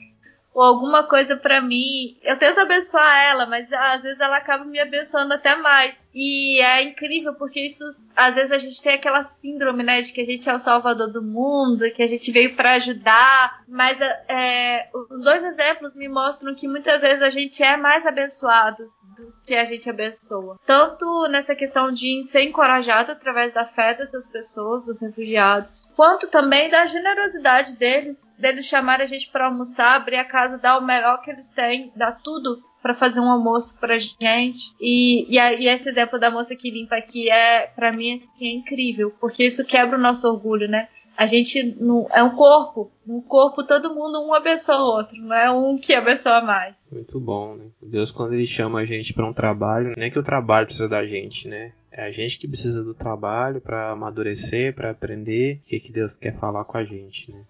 ou alguma coisa para mim. Eu tento abençoar ela, mas às vezes ela acaba me abençoando até mais. E é incrível porque isso, às vezes a gente tem aquela síndrome, né, de que a gente é o salvador do mundo, que a gente veio para ajudar. Mas é, os dois exemplos me mostram que muitas vezes a gente é mais abençoado do que a gente abençoa. Tanto nessa questão de ser encorajado através da fé dessas pessoas, dos refugiados, quanto também da generosidade deles, deles chamar a gente para almoçar, abrir a casa, dar o melhor que eles têm, dar tudo para fazer um almoço pra gente. E, e, a, e, esse exemplo da moça que limpa aqui é, para mim, assim, é incrível, porque isso quebra o nosso orgulho, né? A gente não, é um corpo. Um corpo, todo mundo um abençoa o outro, não é um que abençoa mais. Muito bom, né? Deus, quando ele chama a gente para um trabalho, não é que o trabalho precisa da gente, né? É a gente que precisa do trabalho para amadurecer, para aprender o que, que Deus quer falar com a gente, né?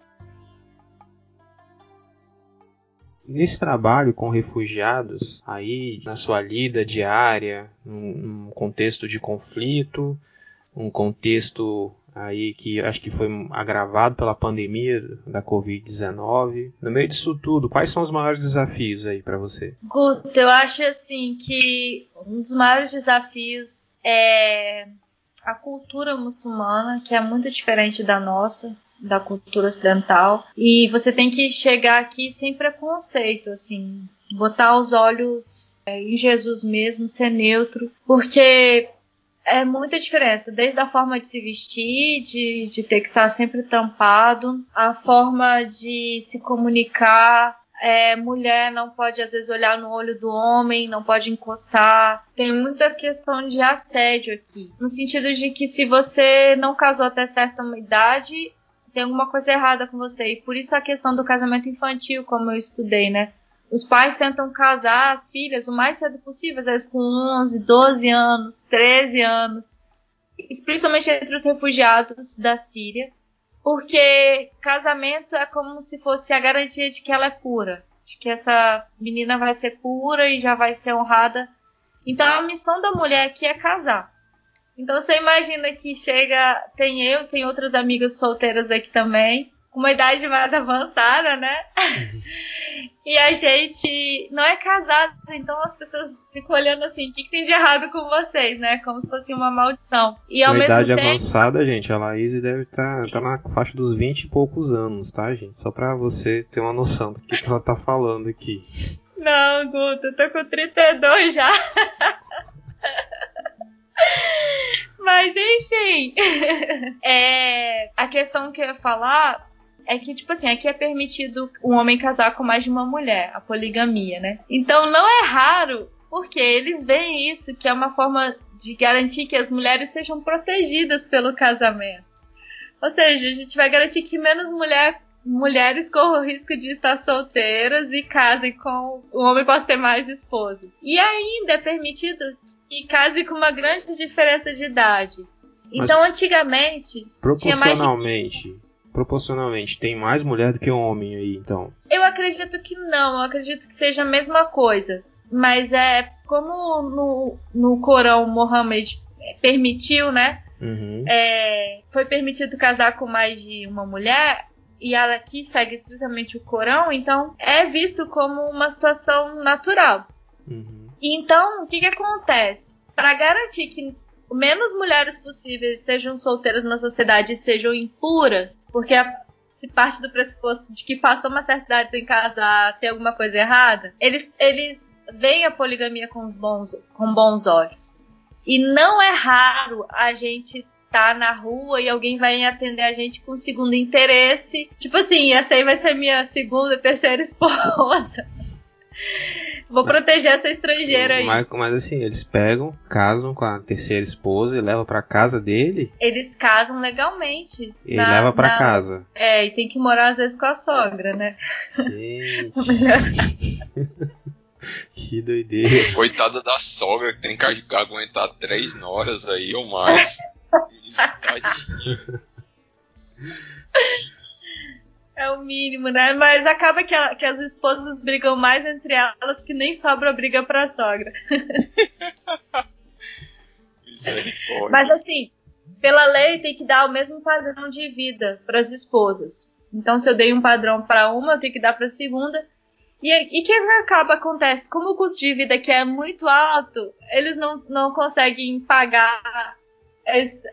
Nesse trabalho com refugiados, aí na sua lida diária, num, num contexto de conflito, um contexto aí que acho que foi agravado pela pandemia da Covid-19. No meio disso tudo, quais são os maiores desafios aí para você? Guto, eu acho assim que um dos maiores desafios é a cultura muçulmana, que é muito diferente da nossa, da cultura ocidental, e você tem que chegar aqui sem preconceito, assim, botar os olhos é, em Jesus mesmo, ser neutro, porque é muita diferença, desde a forma de se vestir, de, de ter que estar sempre tampado, a forma de se comunicar. É, mulher não pode às vezes olhar no olho do homem, não pode encostar. Tem muita questão de assédio aqui, no sentido de que se você não casou até certa idade, tem alguma coisa errada com você. E por isso a questão do casamento infantil, como eu estudei, né? Os pais tentam casar as filhas o mais cedo possível, às vezes com 11, 12 anos, 13 anos, principalmente entre os refugiados da Síria, porque casamento é como se fosse a garantia de que ela é pura, de que essa menina vai ser pura e já vai ser honrada. Então a missão da mulher aqui é casar. Então você imagina que chega, tem eu, tem outras amigas solteiras aqui também, com uma idade mais avançada, né? e a gente não é casado, então as pessoas ficam olhando assim, o que, que, tem de errado com vocês, né? Como se fosse uma maldição. E ao mesmo idade tempo... avançada, gente, a Laís deve estar tá, tá na faixa dos 20 e poucos anos, tá, gente? Só pra você ter uma noção do que, que ela tá falando aqui. Não, Guto, eu tô com 32 já. Mas enfim. é, a questão que eu ia falar é que, tipo assim, aqui é permitido um homem casar com mais de uma mulher, a poligamia, né? Então não é raro, porque eles veem isso que é uma forma de garantir que as mulheres sejam protegidas pelo casamento. Ou seja, a gente vai garantir que menos mulher, mulheres corram o risco de estar solteiras e casem com. O homem possa ter mais esposas. E ainda é permitido que case com uma grande diferença de idade. Então, Mas antigamente. Proporcionalmente. Proporcionalmente, tem mais mulher do que homem aí, então? Eu acredito que não, eu acredito que seja a mesma coisa. Mas é como no, no Corão Mohammed permitiu, né? Uhum. É, foi permitido casar com mais de uma mulher, e ela aqui segue estritamente o Corão, então é visto como uma situação natural. Uhum. Então, o que, que acontece? Para garantir que menos mulheres possíveis sejam solteiras na sociedade e sejam impuras, porque a, se parte do pressuposto de que passou uma certa idade sem casar, tem alguma coisa errada, eles, eles veem a poligamia com, os bons, com bons olhos. E não é raro a gente tá na rua e alguém vai atender a gente com segundo interesse. Tipo assim, essa aí vai ser minha segunda, terceira esposa. Vou proteger essa estrangeira aí. Mas, mas, assim, eles pegam, casam com a terceira esposa e levam pra casa dele? Eles casam legalmente. E na, leva pra na... casa. É, e tem que morar às vezes com a sogra, né? Gente. que doideira. Coitada da sogra que tem que aguentar três horas aí ou mais. É o mínimo, né? Mas acaba que, a, que as esposas brigam mais entre elas que nem sobra briga pra sogra. Mas assim, pela lei tem que dar o mesmo padrão de vida para as esposas. Então, se eu dei um padrão para uma, eu tenho que dar para a segunda. E o que acaba acontece? Como o custo de vida aqui é muito alto, eles não, não conseguem pagar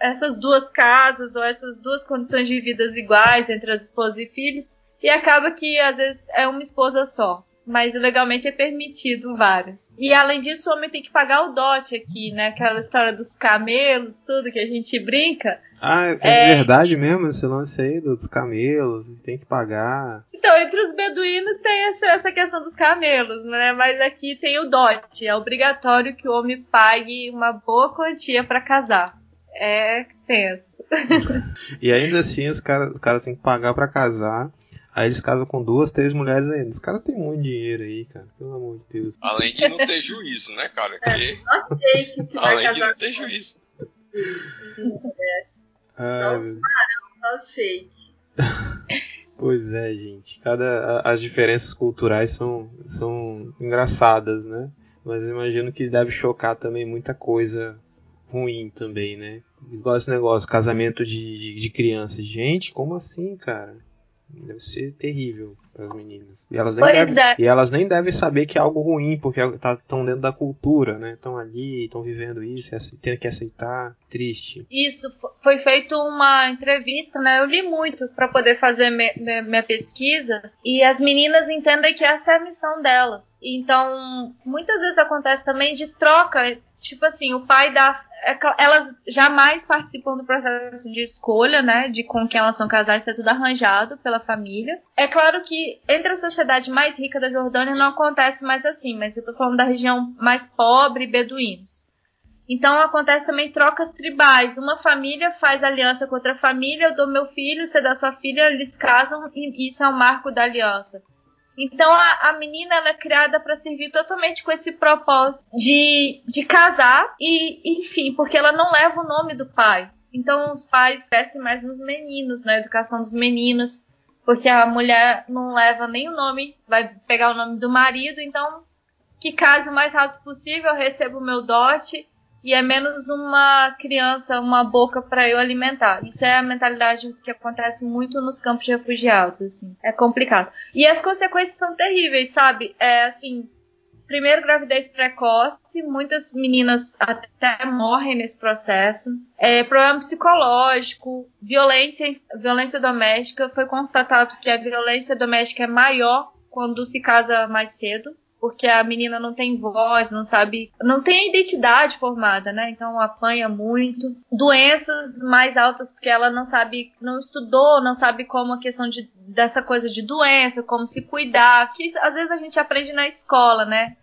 essas duas casas ou essas duas condições de vidas iguais entre as esposas e filhos e acaba que às vezes é uma esposa só, mas legalmente é permitido várias. E além disso, o homem tem que pagar o dote aqui, né? Aquela história dos camelos, tudo que a gente brinca. Ah, é, é... verdade mesmo esse lance aí dos camelos, tem que pagar. Então, entre os beduínos tem essa, essa questão dos camelos, né? Mas aqui tem o dote, é obrigatório que o homem pague uma boa quantia para casar é tenso. e ainda assim os caras os cara têm que pagar para casar. Aí eles casam com duas, três mulheres ainda. Os caras têm muito dinheiro aí, cara. Pelo amor de Deus. Além de não ter juízo, né, cara? É, que... É, que Além de não ter juízo. É. Ai, meu... só fake. Pois é, gente. Cada, as diferenças culturais são, são engraçadas, né? Mas imagino que deve chocar também muita coisa ruim também, né? Igual esse negócio, casamento de, de, de crianças. Gente, como assim, cara? Deve ser terrível para as meninas. E elas, nem devem, é. e elas nem devem saber que é algo ruim, porque estão tá, dentro da cultura, né? Estão ali, estão vivendo isso, tendo que aceitar. Triste. Isso, foi feito uma entrevista, né? Eu li muito para poder fazer me, me, minha pesquisa e as meninas entendem que essa é a missão delas. Então, muitas vezes acontece também de troca tipo assim, o pai dá. É elas jamais participam do processo de escolha, né? De com quem elas são casadas, isso é tudo arranjado pela família. É claro que entre a sociedade mais rica da Jordânia não acontece mais assim, mas eu tô falando da região mais pobre, beduínos. Então acontece também trocas tribais. Uma família faz aliança com outra família, eu dou meu filho, você dá sua filha, eles casam e isso é o um marco da aliança. Então a, a menina ela é criada para servir totalmente com esse propósito de, de casar e, enfim, porque ela não leva o nome do pai. Então os pais investem mais nos meninos, na educação dos meninos, porque a mulher não leva nem o nome, vai pegar o nome do marido, então que case o mais rápido possível, recebo o meu dote e é menos uma criança, uma boca para eu alimentar. Isso é a mentalidade que acontece muito nos campos de refugiados, assim. É complicado. E as consequências são terríveis, sabe? É assim, primeiro gravidez precoce, muitas meninas até morrem nesse processo. É, problema psicológico, violência, violência doméstica. Foi constatado que a violência doméstica é maior quando se casa mais cedo porque a menina não tem voz, não sabe, não tem identidade formada, né? Então apanha muito. Doenças mais altas porque ela não sabe, não estudou, não sabe como a questão de, dessa coisa de doença, como se cuidar, que às vezes a gente aprende na escola, né?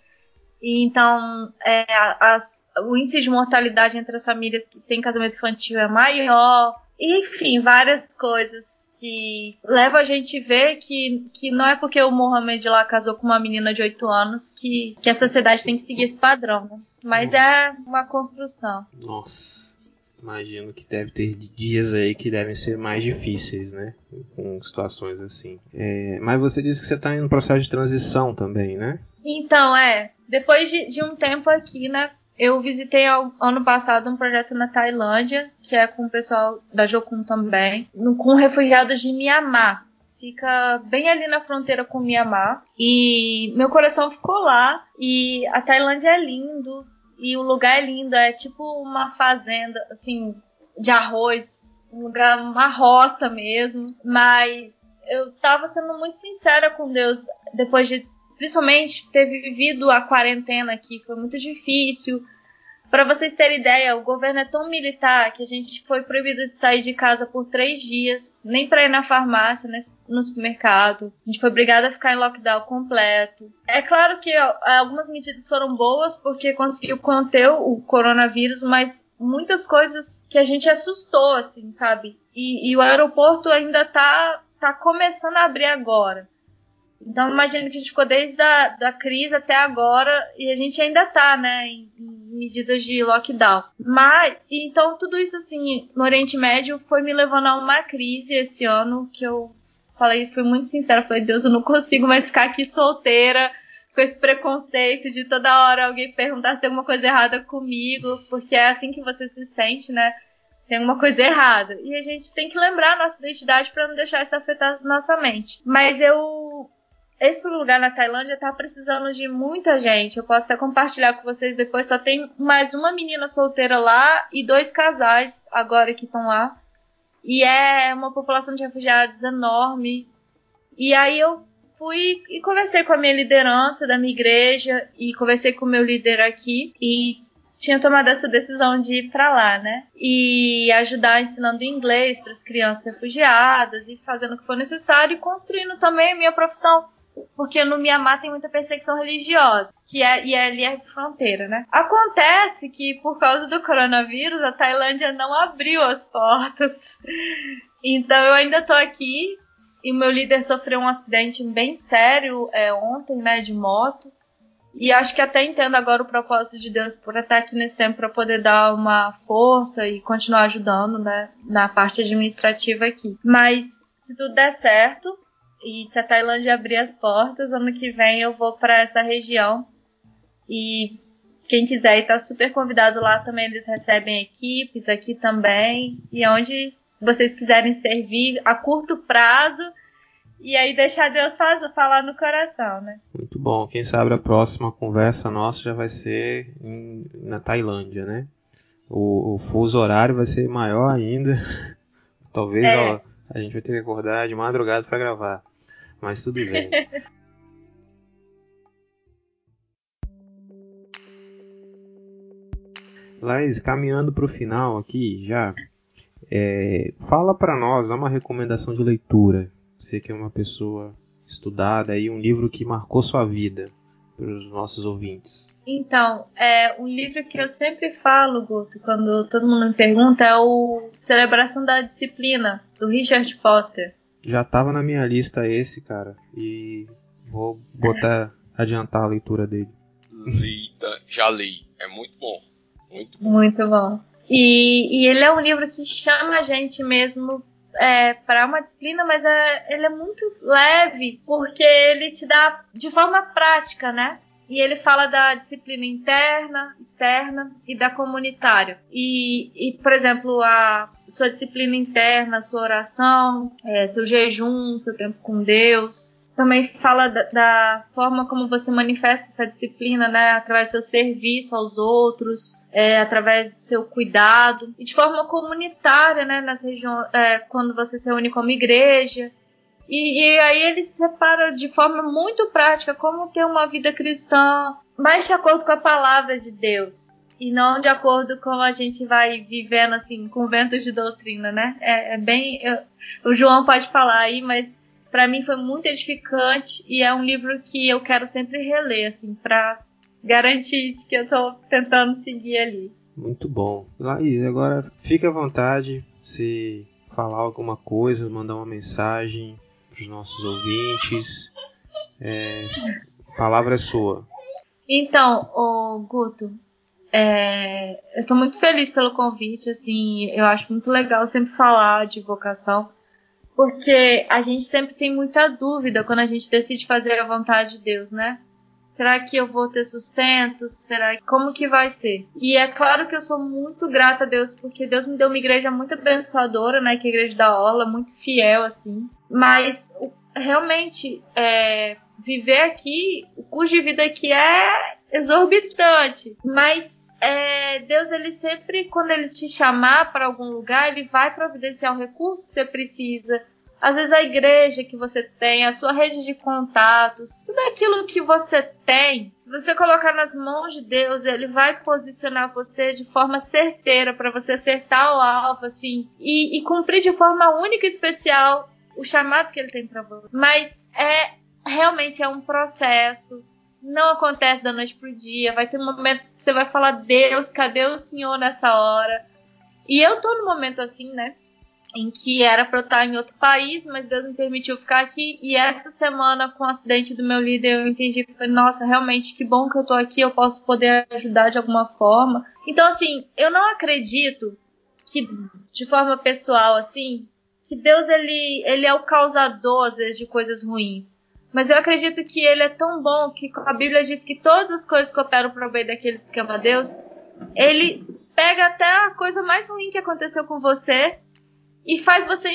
E então é, as, o índice de mortalidade entre as famílias que têm casamento infantil é maior. Enfim, várias coisas que leva a gente a ver que, que não é porque o Mohamed lá casou com uma menina de 8 anos que, que a sociedade tem que seguir esse padrão, né? Mas Nossa. é uma construção. Nossa. Imagino que deve ter dias aí que devem ser mais difíceis, né? Com situações assim. É, mas você disse que você está em um processo de transição também, né? Então, é. Depois de, de um tempo aqui, né? Eu visitei ao, ano passado um projeto na Tailândia, que é com o pessoal da Jokun também, com refugiados de Mianmar. Fica bem ali na fronteira com Mianmar. E meu coração ficou lá. E a Tailândia é lindo. E o lugar é lindo. É tipo uma fazenda, assim, de arroz. Um lugar, uma roça mesmo. Mas eu tava sendo muito sincera com Deus depois de principalmente ter vivido a quarentena aqui, foi muito difícil. Para vocês terem ideia, o governo é tão militar que a gente foi proibido de sair de casa por três dias, nem para ir na farmácia, nem no supermercado. A gente foi obrigado a ficar em lockdown completo. É claro que algumas medidas foram boas porque conseguiu conter o coronavírus, mas muitas coisas que a gente assustou, assim, sabe? E, e o aeroporto ainda tá, tá começando a abrir agora. Então imagina que a gente ficou desde a da crise até agora e a gente ainda tá, né, em, em medidas de lockdown. Mas, então tudo isso assim, no Oriente Médio foi me levando a uma crise esse ano que eu falei, fui muito sincera, falei, Deus, eu não consigo mais ficar aqui solteira com esse preconceito de toda hora alguém perguntar se tem alguma coisa errada comigo, porque é assim que você se sente, né? Tem alguma coisa errada. E a gente tem que lembrar a nossa identidade para não deixar isso afetar nossa mente. Mas eu esse lugar na Tailândia tá precisando de muita gente. Eu posso até compartilhar com vocês depois. Só tem mais uma menina solteira lá e dois casais agora que estão lá. E é uma população de refugiados enorme. E aí eu fui e conversei com a minha liderança da minha igreja e conversei com o meu líder aqui e tinha tomado essa decisão de ir para lá, né? E ajudar ensinando inglês para as crianças refugiadas e fazendo o que for necessário e construindo também a minha profissão porque no Mianmar tem muita perseguição religiosa, que é, e ali é fronteira, né? Acontece que por causa do coronavírus a Tailândia não abriu as portas. Então eu ainda tô aqui e meu líder sofreu um acidente bem sério é, ontem, né, de moto. E acho que até entendo agora o propósito de Deus por estar aqui nesse tempo para poder dar uma força e continuar ajudando, né, na parte administrativa aqui. Mas se tudo der certo, e se a Tailândia abrir as portas, ano que vem eu vou para essa região. E quem quiser está super convidado lá também. Eles recebem equipes aqui também. E onde vocês quiserem servir a curto prazo. E aí deixar Deus fazer, falar no coração, né? Muito bom. Quem sabe a próxima conversa nossa já vai ser em, na Tailândia, né? O, o, fuso horário vai ser maior ainda. Talvez é. ó, a gente vai ter que acordar de madrugada para gravar mas tudo bem. Laís, caminhando para o final aqui já, é, fala para nós, dá uma recomendação de leitura. Você que é uma pessoa estudada aí, um livro que marcou sua vida para os nossos ouvintes. Então, é um livro que eu sempre falo, Guto, quando todo mundo me pergunta, é o Celebração da Disciplina, do Richard Foster já tava na minha lista esse, cara. E vou botar, adiantar a leitura dele. Lita, já li. É muito bom. Muito bom. Muito bom. E, e ele é um livro que chama a gente mesmo é, para uma disciplina, mas é, ele é muito leve, porque ele te dá de forma prática, né? E ele fala da disciplina interna, externa e da comunitária. E, e por exemplo, a sua disciplina interna, sua oração, é, seu jejum, seu tempo com Deus. Também fala da, da, forma como você manifesta essa disciplina, né? Através do seu serviço aos outros, é, através do seu cuidado. E de forma comunitária, né? Nas regiões, é, quando você se reúne como igreja, e, e, aí ele separa de forma muito prática como ter uma vida cristã mais de acordo com a palavra de Deus e não de acordo com a gente vai vivendo assim com ventos de doutrina, né? É, é bem, eu, o João pode falar aí, mas para mim foi muito edificante e é um livro que eu quero sempre reler assim para garantir que eu estou tentando seguir ali. Muito bom, Laís. Agora fique à vontade se falar alguma coisa, mandar uma mensagem para os nossos ouvintes. É, palavra é sua. Então, o Guto, é, eu estou muito feliz pelo convite. Assim, eu acho muito legal sempre falar de vocação, porque a gente sempre tem muita dúvida quando a gente decide fazer a vontade de Deus, né? Será que eu vou ter sustento? Será como que vai ser? E é claro que eu sou muito grata a Deus porque Deus me deu uma igreja muito abençoadora, né? Que é a igreja da Orla, muito fiel assim. Mas realmente é, viver aqui, o custo de vida aqui é exorbitante. Mas é, Deus ele sempre quando ele te chamar para algum lugar, ele vai providenciar o recurso que você precisa às vezes a igreja que você tem, a sua rede de contatos, tudo aquilo que você tem, se você colocar nas mãos de Deus, ele vai posicionar você de forma certeira para você acertar o alvo, assim, e, e cumprir de forma única e especial o chamado que ele tem para você. Mas é realmente é um processo. Não acontece da noite pro dia. Vai ter um momento que você vai falar, Deus, cadê o Senhor nessa hora? E eu tô no momento assim, né? em que era para eu estar em outro país, mas Deus me permitiu ficar aqui. E essa semana, com o acidente do meu líder, eu entendi, falei, nossa, realmente, que bom que eu tô aqui, eu posso poder ajudar de alguma forma. Então, assim, eu não acredito que, de forma pessoal, assim, que Deus, ele, ele é o causador, às vezes, de coisas ruins. Mas eu acredito que ele é tão bom que a Bíblia diz que todas as coisas cooperam para o bem daqueles que amam a Deus. Ele pega até a coisa mais ruim que aconteceu com você e faz você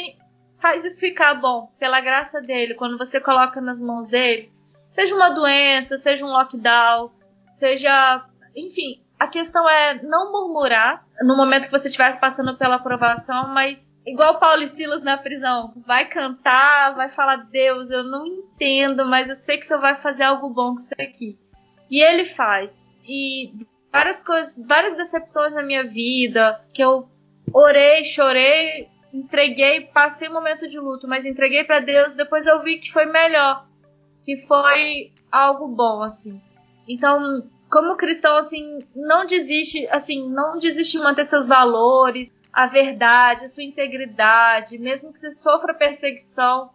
faz isso ficar bom pela graça dele quando você coloca nas mãos dele seja uma doença seja um lockdown seja enfim a questão é não murmurar no momento que você estiver passando pela aprovação mas igual Paulo e Silas na prisão. Vai cantar vai falar Deus eu não entendo mas eu sei que o senhor vai fazer algo bom com isso aqui. E ele faz. E várias coisas várias decepções na minha vida que eu orei chorei entreguei, passei um momento de luto, mas entreguei para Deus, depois eu vi que foi melhor, que foi algo bom assim. Então, como cristão assim, não desiste, assim, não desiste de manter seus valores, a verdade, a sua integridade, mesmo que você sofra perseguição,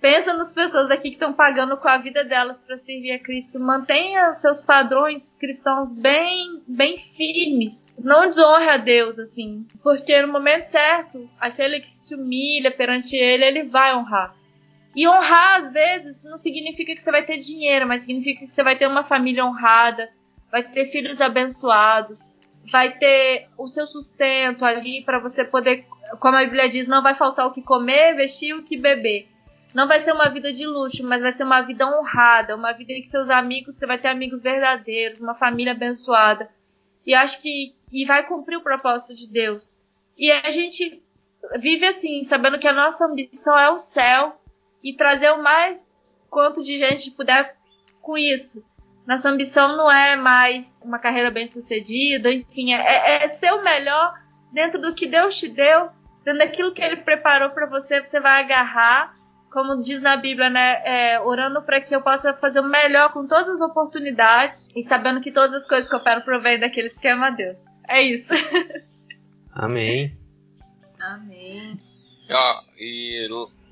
Pensa nas pessoas aqui que estão pagando com a vida delas para servir a Cristo. Mantenha os seus padrões cristãos bem, bem firmes. Não desonre a Deus, assim. Porque no momento certo, aquele que se humilha perante Ele, Ele vai honrar. E honrar, às vezes, não significa que você vai ter dinheiro, mas significa que você vai ter uma família honrada, vai ter filhos abençoados, vai ter o seu sustento ali para você poder, como a Bíblia diz, não vai faltar o que comer, vestir, o que beber não vai ser uma vida de luxo, mas vai ser uma vida honrada, uma vida em que seus amigos, você vai ter amigos verdadeiros, uma família abençoada. E acho que e vai cumprir o propósito de Deus. E a gente vive assim, sabendo que a nossa ambição é o céu e trazer o mais quanto de gente puder com isso. Nossa ambição não é mais uma carreira bem sucedida, enfim, é, é ser o melhor dentro do que Deus te deu, dentro daquilo que Ele preparou para você, você vai agarrar como diz na Bíblia, né, é, orando para que eu possa fazer o melhor com todas as oportunidades e sabendo que todas as coisas que eu quero provém daqueles que amam a Deus. É isso. Amém. Amém. Ah, e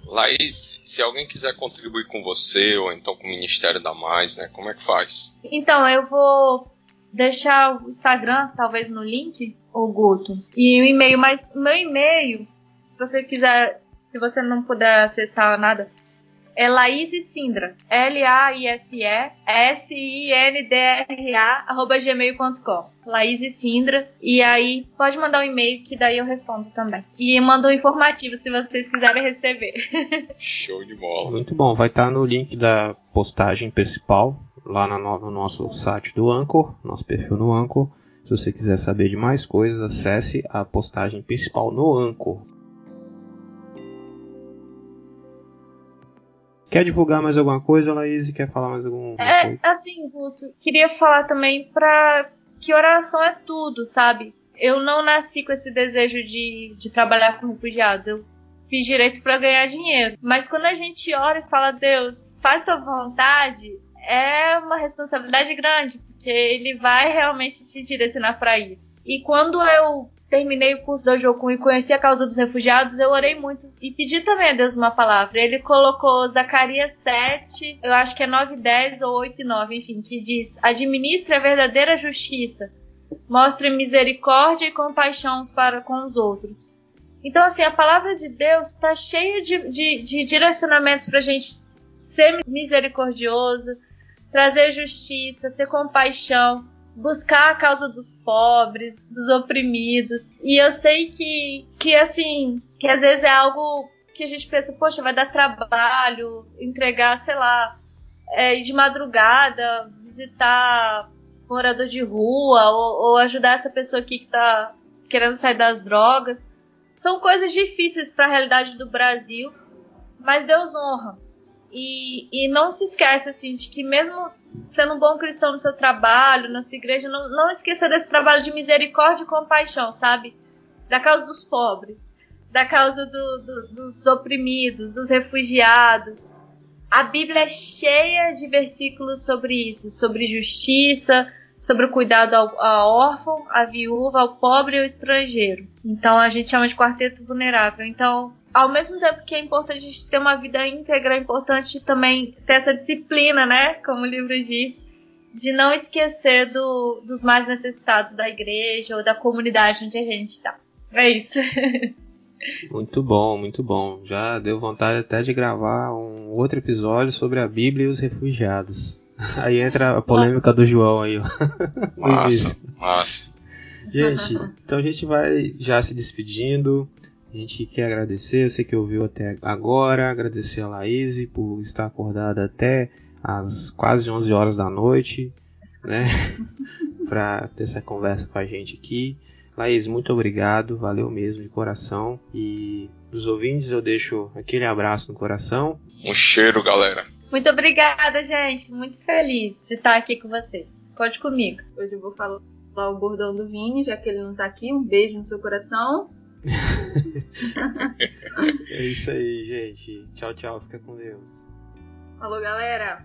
Laís, se alguém quiser contribuir com você ou então com o Ministério da Mais, né, como é que faz? Então, eu vou deixar o Instagram, talvez no link, o Guto, e o e-mail, mas meu e-mail, se você quiser se você não puder acessar nada, é Laís Sindra. L-A-I-S-E-S-I-N-D-R-A, arroba gmail.com. Laís Sindra. E aí, pode mandar um e-mail que daí eu respondo também. E manda um informativo se vocês quiserem receber. Show de bola. Muito bom. Vai estar no link da postagem principal, lá no, no nosso site do Anchor, nosso perfil no Anchor. Se você quiser saber de mais coisas, acesse a postagem principal no Anchor. Quer divulgar mais alguma coisa, Laís? Quer falar mais alguma É, coisa? assim, Guto, queria falar também pra que oração é tudo, sabe? Eu não nasci com esse desejo de, de trabalhar com refugiados. Eu fiz direito para ganhar dinheiro. Mas quando a gente ora e fala, Deus, faz tua vontade, é uma responsabilidade grande, porque ele vai realmente te direcionar para isso. E quando eu terminei o curso da Jocum e conheci a causa dos refugiados, eu orei muito e pedi também a Deus uma palavra. Ele colocou Zacarias 7, eu acho que é 9 10 ou 8 e 9, enfim, que diz: Administre a verdadeira justiça, mostre misericórdia e compaixão para com os outros. Então, assim, a palavra de Deus está cheia de, de, de direcionamentos para a gente ser misericordioso, trazer justiça, ter compaixão buscar a causa dos pobres, dos oprimidos. E eu sei que, que assim, que às vezes é algo que a gente pensa, poxa, vai dar trabalho entregar, sei lá, é, de madrugada, visitar morador de rua ou, ou ajudar essa pessoa aqui que está querendo sair das drogas. São coisas difíceis para a realidade do Brasil, mas Deus honra. E, e não se esquece assim de que mesmo sendo um bom cristão no seu trabalho, na sua igreja, não, não esqueça desse trabalho de misericórdia e compaixão, sabe? Da causa dos pobres, da causa do, do, dos oprimidos, dos refugiados. A Bíblia é cheia de versículos sobre isso, sobre justiça, sobre o cuidado ao, ao órfão, à viúva, ao pobre e ao estrangeiro. Então a gente chama de quarteto vulnerável. Então ao mesmo tempo que é importante a gente ter uma vida íntegra, é importante também ter essa disciplina, né? Como o livro diz, de não esquecer do, dos mais necessitados da igreja ou da comunidade onde a gente está. É isso. Muito bom, muito bom. Já deu vontade até de gravar um outro episódio sobre a Bíblia e os refugiados. Aí entra a polêmica do João aí, ó. Massa, massa. Gente, então a gente vai já se despedindo. A gente quer agradecer, você que ouviu até agora, agradecer a Laís por estar acordada até as quase 11 horas da noite, né? para ter essa conversa com a gente aqui. Laís, muito obrigado, valeu mesmo de coração. E dos ouvintes eu deixo aquele abraço no coração. Um cheiro, galera. Muito obrigada, gente. Muito feliz de estar aqui com vocês. Conte comigo. Hoje eu vou falar o bordão do Vini, já que ele não tá aqui. Um beijo no seu coração. é isso aí, gente. Tchau, tchau. Fica com Deus. Falou, galera.